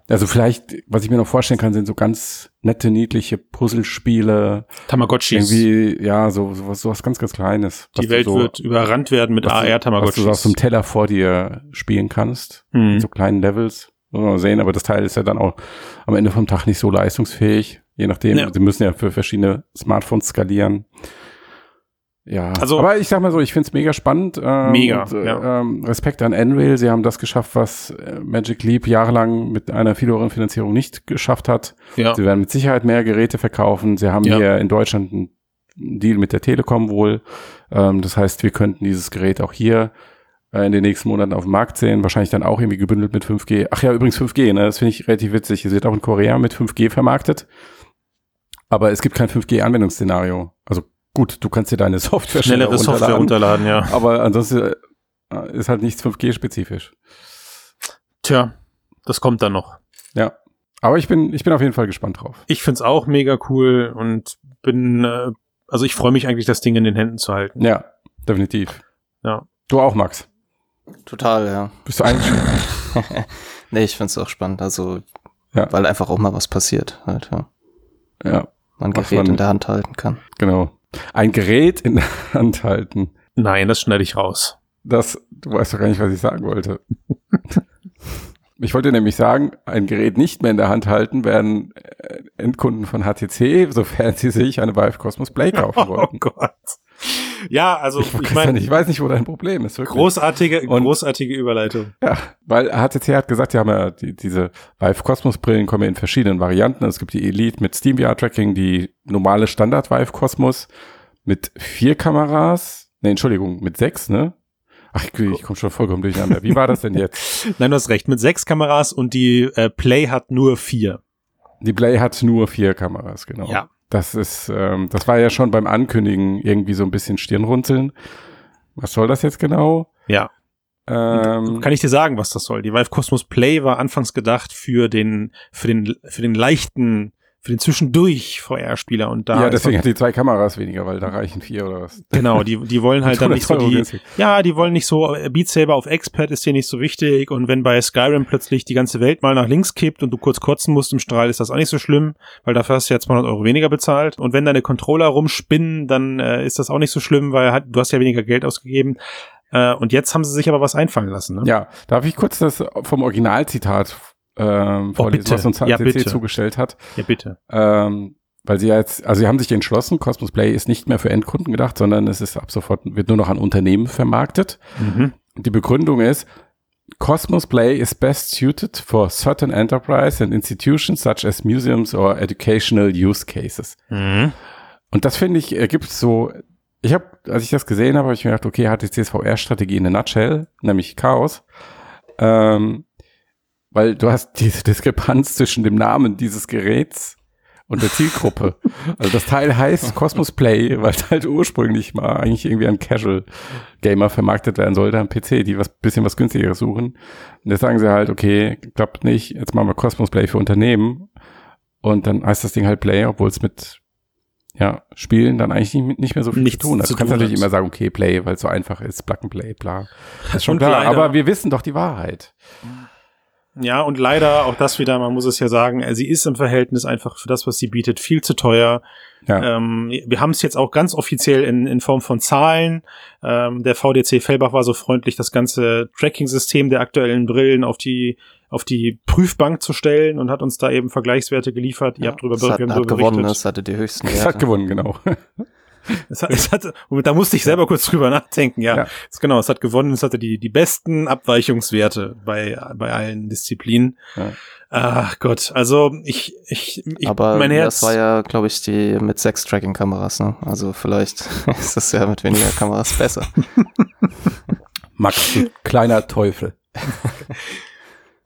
Also vielleicht, was ich mir noch vorstellen kann, sind so ganz nette, niedliche Puzzlespiele. Tamagotchis. Irgendwie, ja, so, so, was, so was ganz, ganz Kleines. die Welt so, wird überrannt werden mit du- Was du AR-Tamagotchis. auf so einem Teller vor dir spielen kannst. Hm. In so kleinen Levels. Mal sehen, aber das Teil ist ja dann auch am Ende vom Tag nicht so leistungsfähig. Je nachdem, Ja. sie müssen ja für verschiedene Smartphones skalieren. Ja, Also- aber ich sag mal so, ich find's mega spannend. Ähm, Mega, und, äh, ja. ähm, Respekt an Unreal, sie haben das geschafft, was äh, Magic Leap jahrelang mit einer viel höheren Finanzierung nicht geschafft hat. ja. Sie werden mit Sicherheit mehr Geräte verkaufen. Sie haben Ja. hier in Deutschland einen Deal mit der Telekom wohl. Ähm, das heißt, wir könnten dieses Gerät auch hier äh, in den nächsten Monaten auf dem Markt sehen. Wahrscheinlich dann auch irgendwie gebündelt mit 5G. Ach ja, übrigens 5G, ne? das finde ich relativ witzig. Es wird auch in Korea mit 5G vermarktet. Aber es gibt kein 5G-Anwendungsszenario. Also gut, du kannst dir deine Software schneller Schnellere Software runterladen, ja. Aber ansonsten äh, ist halt nichts 5G-spezifisch. Tja, das kommt dann noch. Ja. Aber ich bin, ich bin auf jeden Fall gespannt drauf. Ich find's auch mega cool und bin, äh, also ich freue mich eigentlich, das Ding in den Händen zu halten. Ja, definitiv. Ja. Du auch, Max. Total, ja. Bist du eigentlich nee, ich find's auch spannend. Also, Ja. weil einfach auch mal was passiert halt, ja. Ja, Man Gerät man- in der Hand halten kann. genau. Ein Gerät in der Hand halten. Nein, das schneide ich raus. Das, du weißt doch gar nicht, was ich sagen wollte. Ich wollte nämlich sagen, ein Gerät nicht mehr in der Hand halten werden äh, Endkunden von HTC, sofern sie sich eine Vive Cosmos Play kaufen Oh wollten. Gott. Ja, also ich, ich meine, ich weiß nicht, wo dein Problem ist. Wirklich. großartige, Und- großartige Überleitung. Ja, weil HTC hat gesagt, sie haben ja die, diese Vive Cosmos Brillen kommen in verschiedenen Varianten. Es gibt die Elite mit Steam VR Tracking, die normale Standard Vive Cosmos mit vier Kameras. Nee, Entschuldigung, mit sechs, ne? Ach, ich, ich komme schon vollkommen durcheinander. Wie war das denn jetzt? Nein, du hast recht, mit sechs Kameras und die äh, Play hat nur vier. Die Play hat nur vier Kameras, genau. Ja. Das ist, ähm, das war ja schon beim Ankündigen irgendwie so ein bisschen Stirnrunzeln. Was soll das jetzt genau? Ja. Ähm, Kann ich dir sagen, was das soll? Die Vive Cosmos Play war anfangs gedacht für den, für den, für den leichten, für den zwischendurch VR-Spieler und da ja, deswegen hat die zwei Kameras weniger, weil da reichen vier oder was. Genau, die, die wollen halt dann nicht so die, ja, die wollen nicht so, äh, Beat Saber auf Expert ist dir nicht so wichtig und wenn bei Skyrim plötzlich die ganze Welt mal nach links kippt und du kurz kotzen musst im Strahl, ist das auch nicht so schlimm, weil dafür hast du ja 200 Euro weniger bezahlt und wenn deine Controller rumspinnen, dann äh, ist das auch nicht so schlimm, weil halt, du hast ja weniger Geld ausgegeben äh, und jetzt haben sie sich aber was einfallen lassen, ne? Ja, darf ich kurz das vom Originalzitat ähm, vorlesen, bitte. was uns Ja, HTC bitte. zugestellt hat? ja bitte. Ähm, weil sie ja jetzt, also sie haben sich entschlossen, Cosmos Play ist nicht mehr für Endkunden gedacht, sondern es ist ab sofort, wird nur noch an Unternehmen vermarktet. Mhm. Die Begründung ist, Cosmos Play is best suited for certain enterprise and institutions such as museums or educational use cases. Mhm. Und das finde ich, ergibt so, ich habe, als ich das gesehen habe, habe ich mir gedacht, okay, HTC's VR-Strategie in a nutshell, nämlich Chaos. Ähm, weil du hast diese Diskrepanz zwischen dem Namen dieses Geräts und der Zielgruppe. also das Teil heißt Cosmos Play, weil es halt ursprünglich mal eigentlich irgendwie an Casual Gamer vermarktet werden sollte, am PC, die was bisschen was günstigeres suchen. Und jetzt sagen sie halt, okay, klappt nicht, jetzt machen wir Cosmos Play für Unternehmen. Und dann heißt das Ding halt Play, obwohl es mit ja, Spielen dann eigentlich nicht, nicht mehr so viel Nichts zu tun. Also du kannst natürlich immer sagen, okay, Play, weil es so einfach ist, Plug and Play, bla. Das ist schon klar, leider, aber wir wissen doch die Wahrheit. Ja, und leider auch das wieder, man muss es ja sagen, äh, sie ist im Verhältnis einfach für das, was sie bietet, viel zu teuer. Ja. Ähm, wir haben es jetzt auch ganz offiziell in, in Form von Zahlen. Ähm, der VDC Fellbach war so freundlich, das ganze Tracking-System der aktuellen Brillen auf die auf die Prüfbank zu stellen und hat uns da eben Vergleichswerte geliefert. Ihr habt drüber, es hat, wir haben hat gewonnen, berichtet. es hatte die höchsten Werte. Es hat gewonnen, genau. Es hat, es hat, da musste ich selber kurz drüber nachdenken, ja. ja. Es, genau, es hat gewonnen, es hatte die, die besten Abweichungswerte bei, bei allen Disziplinen. Ja. Ach Gott, also ich, ich, ich Aber mein Herz. Das war ja, glaube ich, die mit sechs Tracking-Kameras, ne? Also vielleicht ist das ja mit weniger Kameras besser. Max, kleiner Teufel.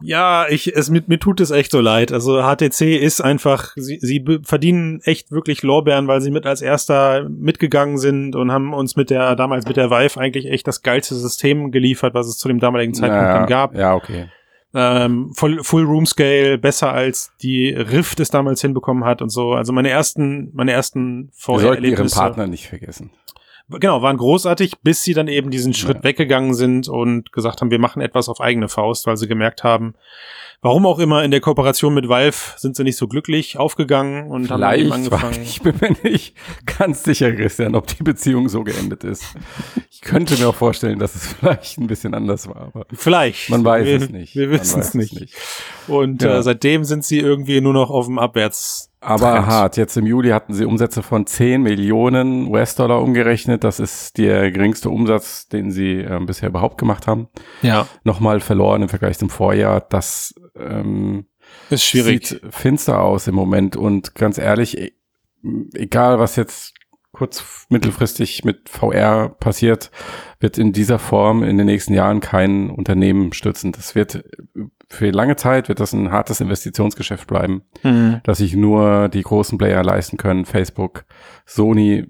Ja, ich, es, mir, mir tut es echt so leid. Also HTC ist einfach, sie, sie verdienen echt wirklich Lorbeeren, weil sie mit als erster mitgegangen sind und haben uns mit der, damals mit der Vive eigentlich echt das geilste System geliefert, was es zu dem damaligen Zeitpunkt naja, dann gab. Ja, okay. Ähm, Full, Full Room Scale, besser als die Rift es damals hinbekommen hat und so. Also meine ersten, meine ersten VR-Erlebnisse. Wir sollten ihren Partner nicht vergessen genau, waren großartig, bis sie dann eben diesen Schritt ja. weggegangen sind und gesagt haben, wir machen etwas auf eigene Faust, weil sie gemerkt haben, warum auch immer in der Kooperation mit Valve sind sie nicht so glücklich aufgegangen und Vielleicht haben eben angefangen. ich bin mir nicht ganz sicher, Christian, ob die Beziehung so geendet ist. Ich könnte mir auch vorstellen, dass es vielleicht ein bisschen anders war. Aber vielleicht. Man weiß wir, es nicht. Wir wissen es nicht. nicht. Und ja. äh, seitdem sind sie irgendwie nur noch auf dem Abwärts aber Trend. hart. Jetzt im Juli hatten sie Umsätze von 10 Millionen US-Dollar umgerechnet. Das ist der geringste Umsatz, den sie äh, bisher überhaupt gemacht haben. Ja. Nochmal verloren im Vergleich zum Vorjahr. Das ähm, ist schwierig. Sieht finster aus im Moment. Und ganz ehrlich, e egal was jetzt kurz mittelfristig mit VR passiert, wird in dieser Form in den nächsten Jahren kein Unternehmen stützen. Das wird für lange Zeit wird das ein hartes Investitionsgeschäft bleiben, mhm. dass sich nur die großen Player leisten können. Facebook, Sony,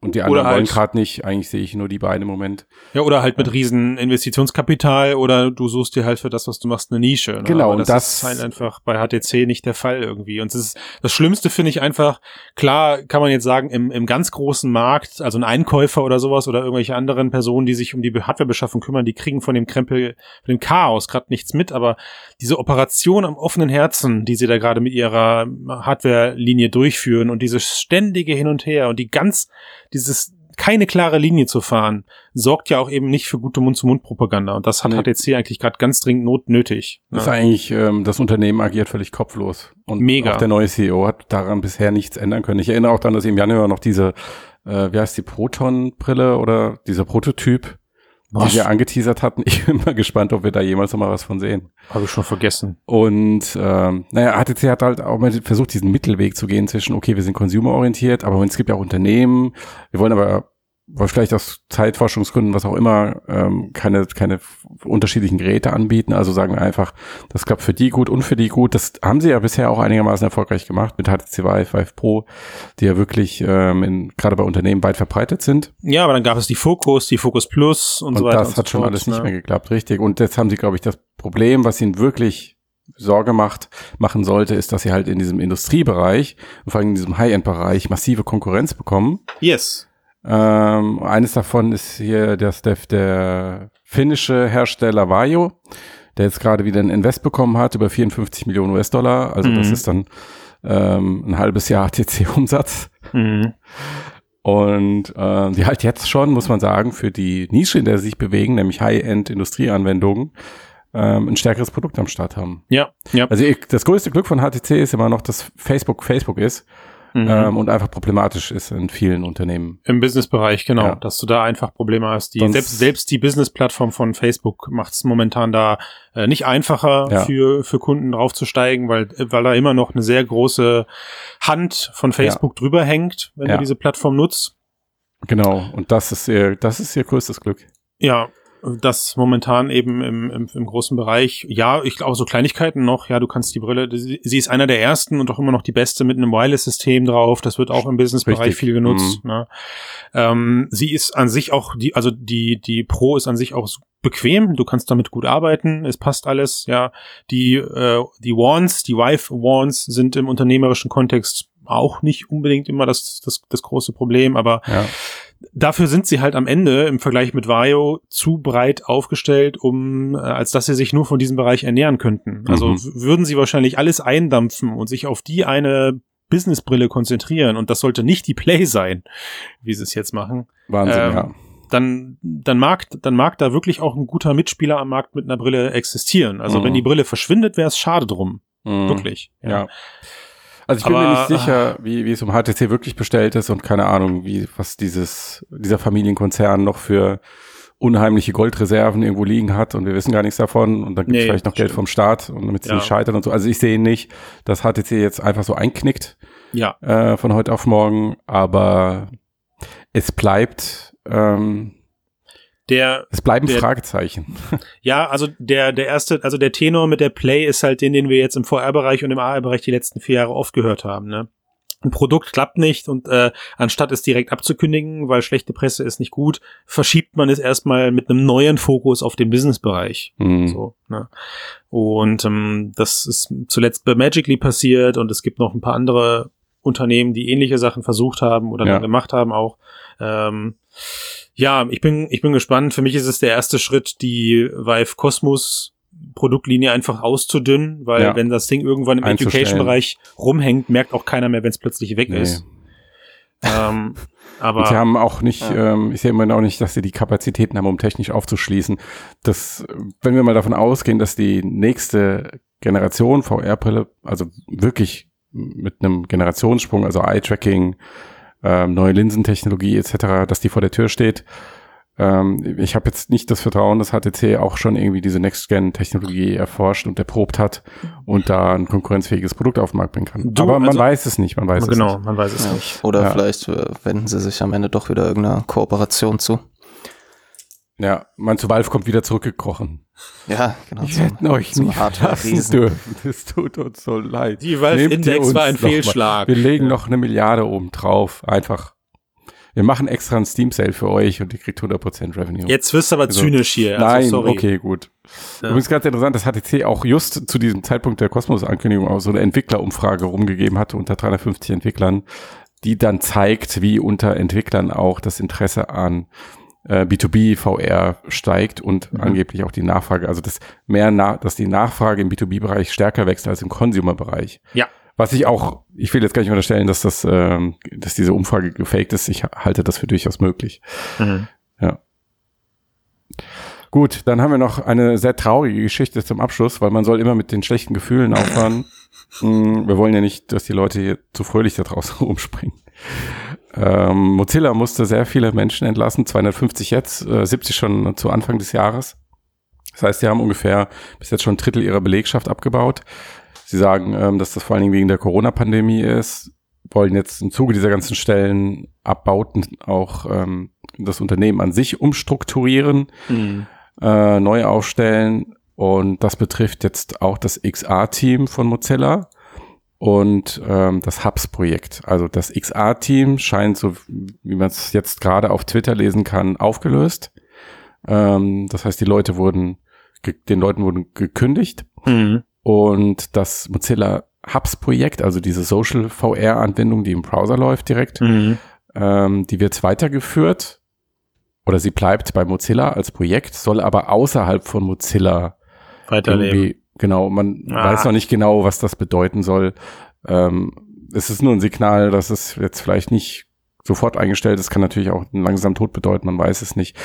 und die anderen halt, wollen gerade nicht. Eigentlich sehe ich nur die beiden im Moment. Ja, oder halt mit riesen Investitionskapital oder du suchst dir halt für das, was du machst, eine Nische. Ne? Genau, Aber das, das ist halt einfach bei HTC nicht der Fall irgendwie. Und das, ist, das Schlimmste finde ich einfach, klar kann man jetzt sagen, im, im ganz großen Markt, also ein Einkäufer oder sowas oder irgendwelche anderen Personen, die sich um die Hardwarebeschaffung kümmern, die kriegen von dem Krempel, von dem Chaos gerade nichts mit. Aber diese Operation am offenen Herzen, die sie da gerade mit ihrer Hardware-Linie durchführen und dieses ständige Hin und Her und die ganz dieses keine klare Linie zu fahren, sorgt ja auch eben nicht für gute Mund-zu-Mund-Propaganda. Und das hat nee. HTC eigentlich gerade ganz dringend not nötig. Das ja. ist eigentlich, ähm, das Unternehmen agiert völlig kopflos. Und Mega. auch der neue CEO hat daran bisher nichts ändern können. Ich erinnere auch daran, dass im Januar noch diese, äh, wie heißt die, Proton-Brille oder dieser Prototyp was? die wir angeteasert hatten. Ich bin mal gespannt, ob wir da jemals noch mal was von sehen. Habe ich schon vergessen. Und ähm, naja, HTC hat halt auch mal versucht, diesen Mittelweg zu gehen zwischen, okay, wir sind consumerorientiert, aber es gibt ja auch Unternehmen, wir wollen aber weil vielleicht aus Zeitforschungsgründen, was auch immer, ähm, keine, keine unterschiedlichen Geräte anbieten. Also sagen wir einfach, das klappt für die gut und für die gut. Das haben sie ja bisher auch einigermaßen erfolgreich gemacht mit HTC Vive, Vive Pro, die ja wirklich ähm, in, gerade bei Unternehmen weit verbreitet sind. Ja, aber dann gab es die Focus, die Focus Plus und, und so weiter. Das und hat so schon alles ne? nicht mehr geklappt, richtig. Und jetzt haben sie, glaube ich, das Problem, was ihnen wirklich Sorge macht, machen sollte, ist, dass sie halt in diesem Industriebereich, vor allem in diesem High-End-Bereich, massive Konkurrenz bekommen. Yes. Ähm, eines davon ist hier das, der, der finnische Hersteller Vajo, der jetzt gerade wieder ein Invest bekommen hat über 54 Millionen US-Dollar. Also mhm. das ist dann ähm, ein halbes Jahr HTC-Umsatz. Mhm. Und äh, die halt jetzt schon, muss man sagen, für die Nische, in der sie sich bewegen, nämlich High-End-Industrieanwendungen, ähm, ein stärkeres Produkt am Start haben. Ja, ja. Also ich, das größte Glück von HTC ist immer noch, dass Facebook Facebook ist mhm. ähm, und einfach problematisch ist in vielen Unternehmen. Im Businessbereich, genau, ja. dass du da einfach Probleme hast. Die, selbst, selbst die Business-Plattform von Facebook macht es momentan da äh, nicht einfacher ja. für, für Kunden draufzusteigen, weil, weil da immer noch eine sehr große Hand von Facebook ja. drüber hängt, wenn du diese Plattform nutzt. Genau, und das ist ihr, das ist ihr größtes Glück. Ja, das momentan eben im, im, im großen Bereich, ja, ich glaube so Kleinigkeiten noch, ja, du kannst die Brille, sie ist einer der ersten und auch immer noch die beste mit einem Wireless-System drauf, das wird auch im Business-Bereich viel genutzt. Mhm. Ne? Ähm, sie ist an sich auch, die, also die, die Pro ist an sich auch bequem, du kannst damit gut arbeiten, es passt alles, ja. Die, äh, die Wands, die Vive Wands sind im unternehmerischen Kontext auch nicht unbedingt immer das, das, das große Problem, aber ja. Dafür sind sie halt am Ende im Vergleich mit Vario zu breit aufgestellt, um äh, als dass sie sich nur von diesem Bereich ernähren könnten. Also mhm. würden sie wahrscheinlich alles eindampfen und sich auf die eine Businessbrille konzentrieren und das sollte nicht die Play sein, wie sie es jetzt machen. Wahnsinn, ähm, ja. Dann, dann mag, dann mag da wirklich auch ein guter Mitspieler am Markt mit einer Brille existieren. Also mhm. wenn die Brille verschwindet, wäre es schade drum. Mhm. Wirklich. Ja. ja. Also ich bin Aber, mir nicht sicher, wie, wie es um HTC wirklich bestellt ist und keine Ahnung, wie, was dieses, dieser Familienkonzern noch für unheimliche Goldreserven irgendwo liegen hat und wir wissen gar nichts davon und dann gibt es nee, vielleicht noch Geld vom Staat und damit sie ja. nicht scheitern und so. Also ich sehe nicht, dass HTC jetzt einfach so einknickt ja. äh, von heute auf morgen, aber es bleibt ähm, der es bleiben der, Fragezeichen. Ja, also der der erste, also der Tenor mit der Play ist halt den, den wir jetzt im VR-Bereich und im AR-Bereich die letzten vier Jahre oft gehört haben. Ne? Ein Produkt klappt nicht und äh, anstatt es direkt abzukündigen, weil schlechte Presse ist nicht gut, verschiebt man es erstmal mit einem neuen Fokus auf den Business-Bereich. Mhm. So, ne? Und ähm, das ist zuletzt bei Magically passiert und es gibt noch ein paar andere Unternehmen, die ähnliche Sachen versucht haben oder ja. gemacht haben auch. Ähm, ja, ich bin, ich bin gespannt. Für mich ist es der erste Schritt, die Vive Cosmos Produktlinie einfach auszudünnen, weil ja. wenn das Ding irgendwann im Education-Bereich rumhängt, merkt auch keiner mehr, wenn es plötzlich weg nee. ist. ähm, aber sie haben auch nicht, ja. ähm, ich sehe immer noch nicht, dass sie die Kapazitäten haben, um technisch aufzuschließen. Das, wenn wir mal davon ausgehen, dass die nächste Generation VR-Brille, also wirklich mit einem Generationssprung, also Eye-Tracking, ähm, neue Linsentechnologie etc., dass die vor der Tür steht. Ähm, ich habe jetzt nicht das Vertrauen, dass HTC auch schon irgendwie diese Next-Gen-Technologie erforscht und erprobt hat und da ein konkurrenzfähiges Produkt auf den Markt bringen kann. Du, Aber man also, weiß es nicht, man weiß genau, es nicht. man weiß es ja. nicht. Oder ja. vielleicht äh, wenden sie sich am Ende doch wieder irgendeiner Kooperation zu. Ja, man zu Valve kommt wieder zurückgekrochen. Ja, genau. Wir hätten euch nicht lassen dürfen. Es tut uns so leid. Die Valve-Index war ein Fehlschlag. Wir legen ja. noch eine Milliarde oben drauf. Einfach. Wir machen extra einen Steam-Sale für euch und ihr kriegt 100% Revenue. Jetzt wirst du aber also, zynisch hier. Also, nein, sorry. okay, gut. Ja. Übrigens ganz interessant, dass HTC auch just zu diesem Zeitpunkt der Kosmos-Ankündigung auch so eine Entwicklerumfrage rumgegeben hatte unter 350 Entwicklern, die dann zeigt, wie unter Entwicklern auch das Interesse an äh, B2B VR steigt und mhm. angeblich auch die Nachfrage, also dass mehr, na, dass die Nachfrage im B2B-Bereich stärker wächst als im Consumer-Bereich. Ja. Was ich auch, ich will jetzt gar nicht unterstellen, dass das, ähm, dass diese Umfrage gefaked ist. Ich halte das für durchaus möglich. Mhm. Ja. Gut, dann haben wir noch eine sehr traurige Geschichte zum Abschluss, weil man soll immer mit den schlechten Gefühlen aufhören. Mm, wir wollen ja nicht, dass die Leute hier zu fröhlich da draußen rumspringen. Ähm, Mozilla musste sehr viele Menschen entlassen, 250 jetzt, äh, 70 schon zu Anfang des Jahres. Das heißt, sie haben ungefähr bis jetzt schon ein Drittel ihrer Belegschaft abgebaut. Sie sagen, ähm, dass das vor allen Dingen wegen der Corona-Pandemie ist, wollen jetzt im Zuge dieser ganzen Stellen abbauten auch ähm, das Unternehmen an sich umstrukturieren, mhm. äh, neu aufstellen. Und das betrifft jetzt auch das XR-Team von Mozilla und ähm, das Hubs-Projekt. Also das XR-Team scheint, so wie man es jetzt gerade auf Twitter lesen kann, aufgelöst. Ähm, das heißt, die Leute wurden, den Leuten wurden gekündigt. Mhm. Und das Mozilla Hubs-Projekt, also diese Social VR-Anwendung, die im Browser läuft direkt, mhm. ähm, die wird weitergeführt oder sie bleibt bei Mozilla als Projekt, soll aber außerhalb von Mozilla weiterleben. Genau, man ah. weiß noch nicht genau, was das bedeuten soll. Ähm, es ist nur ein Signal, dass es jetzt vielleicht nicht sofort eingestellt ist. Kann natürlich auch einen langsamen Tod bedeuten, man weiß es nicht.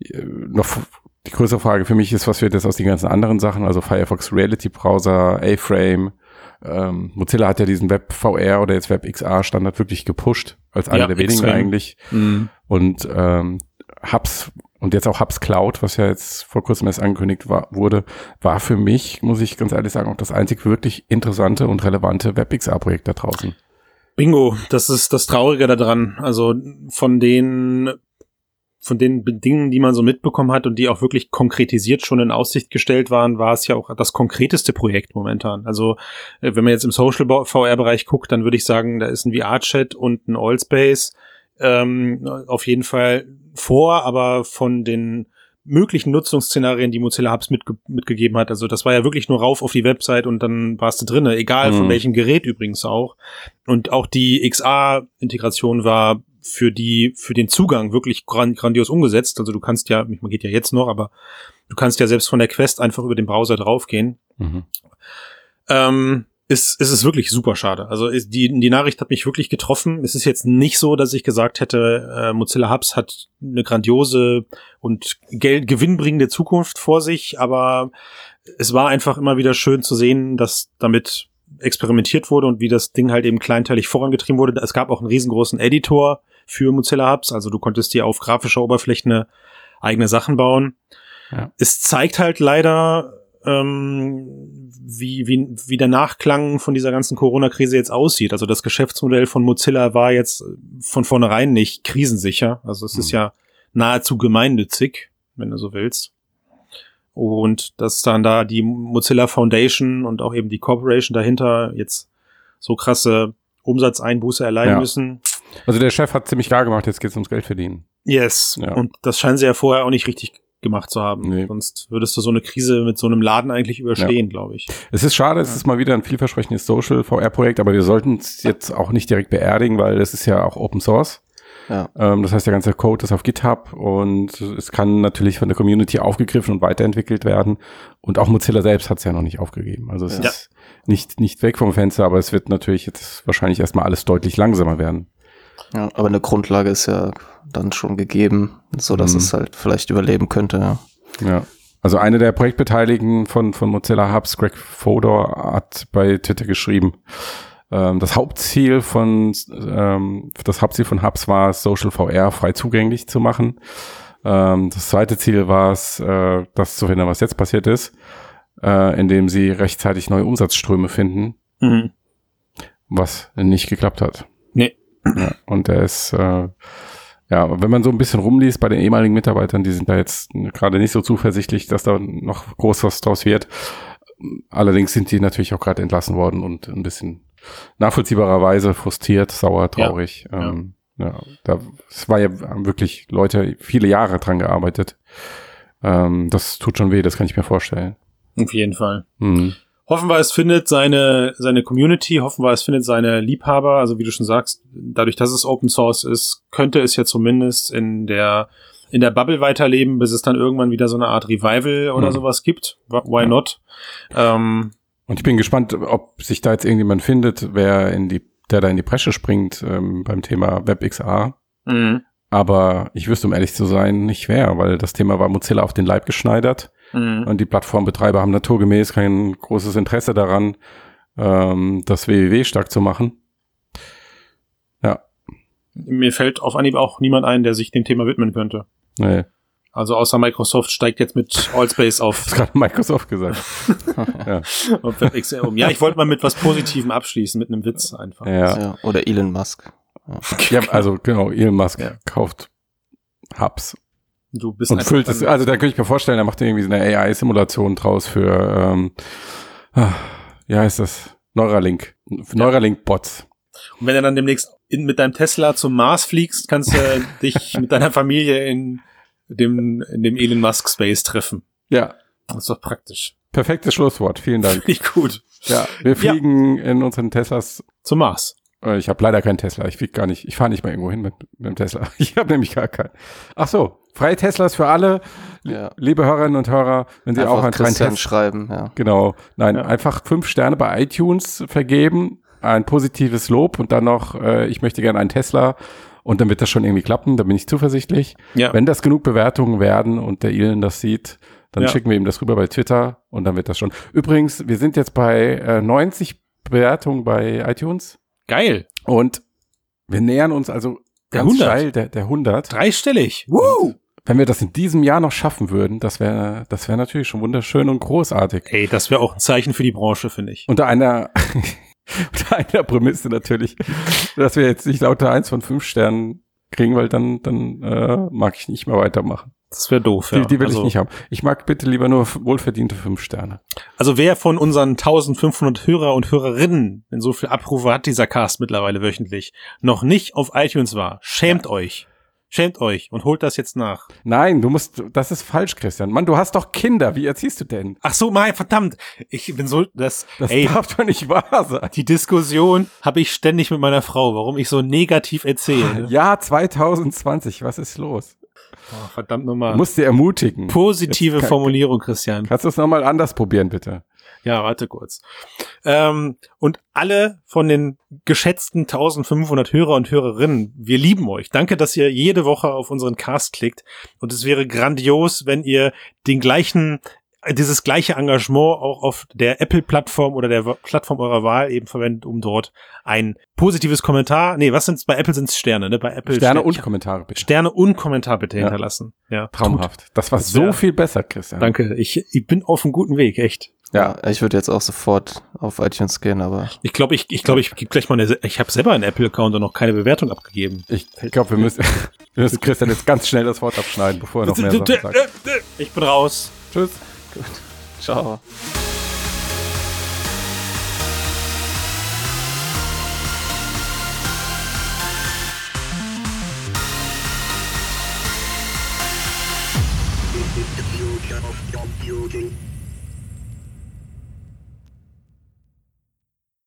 Äh, noch die größere Frage für mich ist, was wird jetzt aus den ganzen anderen Sachen, also Firefox Reality Browser, A-Frame, ähm, Mozilla hat ja diesen Web VR oder jetzt Web XR Standard wirklich gepusht, als einer ja, der wenigen eigentlich. Mhm. Und ähm, Hubs und jetzt auch Hubs Cloud, was ja jetzt vor kurzem erst angekündigt war, wurde, war für mich, muss ich ganz ehrlich sagen, auch das einzig wirklich interessante und relevante WebXR-Projekt da draußen. Bingo, das ist das Traurige daran. Also von den von den Dingen, die man so mitbekommen hat und die auch wirklich konkretisiert schon in Aussicht gestellt waren, war es ja auch das konkreteste Projekt momentan. Also äh, wenn man jetzt im Social VR-Bereich guckt, dann würde ich sagen, da ist ein VR-Chat und ein Allspace ähm, auf jeden Fall vor, aber von den möglichen Nutzungsszenarien, die Mozilla Hubs mitge mitgegeben hat. Also das war ja wirklich nur rauf auf die Website und dann warst du drinne, egal mhm. von welchem Gerät übrigens auch. Und auch die XA-Integration war für die, für den Zugang wirklich grand, grandios umgesetzt. Also du kannst ja, man geht ja jetzt noch, aber du kannst ja selbst von der Quest einfach über den Browser draufgehen. Mhm. Ähm, ist, ist es wirklich super schade. Also ist, die, die Nachricht hat mich wirklich getroffen. Es ist jetzt nicht so, dass ich gesagt hätte, äh, Mozilla Hubs hat eine grandiose und Geld gewinnbringende Zukunft vor sich, aber es war einfach immer wieder schön zu sehen, dass damit experimentiert wurde und wie das Ding halt eben kleinteilig vorangetrieben wurde. Es gab auch einen riesengroßen Editor für Mozilla Hubs, also du konntest dir auf grafischer Oberfläche eine eigene Sachen bauen. Ja. Es zeigt halt leider ähm, wie, wie, wie der Nachklang von dieser ganzen Corona-Krise jetzt aussieht. Also das Geschäftsmodell von Mozilla war jetzt von vornherein nicht krisensicher. Also es mhm. ist ja nahezu gemeinnützig, wenn du so willst. Und dass dann da die Mozilla Foundation und auch eben die Corporation dahinter jetzt so krasse Umsatzeinbuße erleiden ja. müssen. Also der Chef hat ziemlich klar gemacht, jetzt geht's ums Geld verdienen. Yes. Ja. Und das scheinen sie ja vorher auch nicht richtig gemacht zu haben. Nee. Sonst würdest du so eine Krise mit so einem Laden eigentlich überstehen, ja. glaube ich. Es ist schade, es ist mal wieder ein vielversprechendes Social VR-Projekt, aber wir sollten es jetzt auch nicht direkt beerdigen, weil es ist ja auch Open Source. Ja. Ähm, das heißt, der ganze Code ist auf GitHub und es kann natürlich von der Community aufgegriffen und weiterentwickelt werden. Und auch Mozilla selbst hat es ja noch nicht aufgegeben. Also es ja. ist nicht, nicht weg vom Fenster, aber es wird natürlich jetzt wahrscheinlich erstmal alles deutlich langsamer werden. Ja, aber eine Grundlage ist ja dann schon gegeben, so dass mhm. es halt vielleicht überleben könnte. Ja. ja. Also eine der Projektbeteiligten von, von Mozilla Hubs, Greg Fodor, hat bei Twitter geschrieben, ähm, das Hauptziel von, ähm, das Hauptziel von Hubs war es, Social VR frei zugänglich zu machen. Ähm, das zweite Ziel war es, äh, das zu verhindern, was jetzt passiert ist, äh, indem sie rechtzeitig neue Umsatzströme finden, mhm. was nicht geklappt hat. Nee. Ja, und der ist, äh, ja, wenn man so ein bisschen rumliest bei den ehemaligen Mitarbeitern, die sind da jetzt gerade nicht so zuversichtlich, dass da noch groß was draus wird. Allerdings sind die natürlich auch gerade entlassen worden und ein bisschen nachvollziehbarerweise frustriert, sauer, traurig. Ja, ähm, ja. ja da es war ja wirklich Leute viele Jahre dran gearbeitet. Ähm, das tut schon weh, das kann ich mir vorstellen. Auf jeden Fall. Mhm. Hoffen wir, es findet seine, seine Community, hoffen wir, es findet seine Liebhaber. Also wie du schon sagst, dadurch, dass es Open Source ist, könnte es ja zumindest in der, in der Bubble weiterleben, bis es dann irgendwann wieder so eine Art Revival oder mhm. sowas gibt. Why not? Ähm, Und ich bin gespannt, ob sich da jetzt irgendjemand findet, wer in die, der da in die Bresche springt ähm, beim Thema WebXR. Mhm. Aber ich wüsste, um ehrlich zu sein, nicht wer, weil das Thema war Mozilla auf den Leib geschneidert. Mhm. Und die Plattformbetreiber haben naturgemäß kein großes Interesse daran, ähm, das WWW stark zu machen. Ja. Mir fällt auf Anhieb auch niemand ein, der sich dem Thema widmen könnte. Nee. Also außer Microsoft steigt jetzt mit Allspace auf. Das gerade Microsoft gesagt. ja. WebXR um. Ja, ich wollte mal mit was Positivem abschließen, mit einem Witz einfach. Ja. ja oder Elon Musk. Ja, also genau, Elon Musk ja. kauft Hubs Du bist und füllt es, also da könnte ich mir vorstellen, er macht irgendwie so eine AI-Simulation draus für, ähm, ah, ja, ist das Neuralink, Neuralink-Bots. Und wenn du dann demnächst in, mit deinem Tesla zum Mars fliegst, kannst du dich mit deiner Familie in dem, in dem Elon Musk Space treffen. Ja. Das ist doch praktisch. Perfektes Schlusswort. Vielen Dank. Finde ich gut. Ja, wir fliegen ja. in unseren Teslas zum Mars. Äh, ich habe leider keinen Tesla. Ich fliege gar nicht. Ich fahre nicht mal irgendwo hin mit, mit dem Tesla. Ich habe nämlich gar keinen. Ach so, freie Teslas für alle. Ja. Liebe Hörerinnen und Hörer, wenn Sie einfach auch einen freien Tesla schreiben. Ja. Genau. Nein, ja. einfach fünf Sterne bei iTunes vergeben, ein positives Lob und dann noch, äh, ich möchte gerne einen Tesla. Und dann wird das schon irgendwie klappen, da bin ich zuversichtlich. Ja. Wenn das genug Bewertungen werden und der Elon das sieht, dann ja. schicken wir ihm das rüber bei Twitter und dann wird das schon. Übrigens, wir sind jetzt bei äh, 90 Bewertungen bei iTunes. Geil. Und wir nähern uns also der 100. Steil der, der 100. Dreistellig. Woo! Wenn wir das in diesem Jahr noch schaffen würden, das wäre das wäre natürlich schon wunderschön und großartig. Ey, das wäre auch ein Zeichen für die Branche, finde ich. Unter einer unter einer Prämisse natürlich, dass wir jetzt nicht lauter eins von fünf Sternen kriegen, weil dann dann äh, mag ich nicht mehr weitermachen. Das wäre doof, ja. Die, die will also, ich nicht haben. Ich mag bitte lieber nur wohlverdiente fünf Sterne. Also wer von unseren 1500 Hörer und Hörerinnen, denn so viel Abrufe hat dieser Cast mittlerweile wöchentlich, noch nicht auf iTunes war, schämt ja. euch. Schämt euch und holt das jetzt nach. Nein, du musst, das ist falsch, Christian. Mann, du hast doch Kinder. Wie erziehst du denn? Ach so, mein, verdammt. Ich bin so, das, das ey, darf doch nicht wahr sein. Die Diskussion habe ich ständig mit meiner Frau, warum ich so negativ erzähle. Ja, 2020, was ist los? Oh, verdammt nochmal. Musst dir ermutigen. Positive kann, Formulierung, Christian. Kannst du es nochmal anders probieren, bitte? Ja, warte kurz. Ähm, und alle von den geschätzten 1500 Hörer und Hörerinnen, wir lieben euch. Danke, dass ihr jede Woche auf unseren Cast klickt. Und es wäre grandios, wenn ihr den gleichen dieses gleiche Engagement auch auf der Apple-Plattform oder der Plattform eurer Wahl eben verwendet, um dort ein positives Kommentar, nee, was sind's? Bei Apple sind's Sterne, ne? Bei Apple Sterne und Kommentare bitte. Sterne und Kommentar bitte ja. hinterlassen. Ja, traumhaft. Tut. Das war das so viel besser, Christian. Danke. Ich, ich bin auf einem guten Weg, echt. Ja, ich würde jetzt auch sofort auf iTunes gehen, aber. Ich glaube, ich, ich glaube, ich gebe gleich mal eine, ich habe selber einen Apple-Account und noch keine Bewertung abgegeben. Ich glaube, wir müssen, wir müssen Christian jetzt ganz schnell das Wort abschneiden, bevor er noch mehr Sachen sagt. Ich bin raus. Tschüss. Gut. Ciao.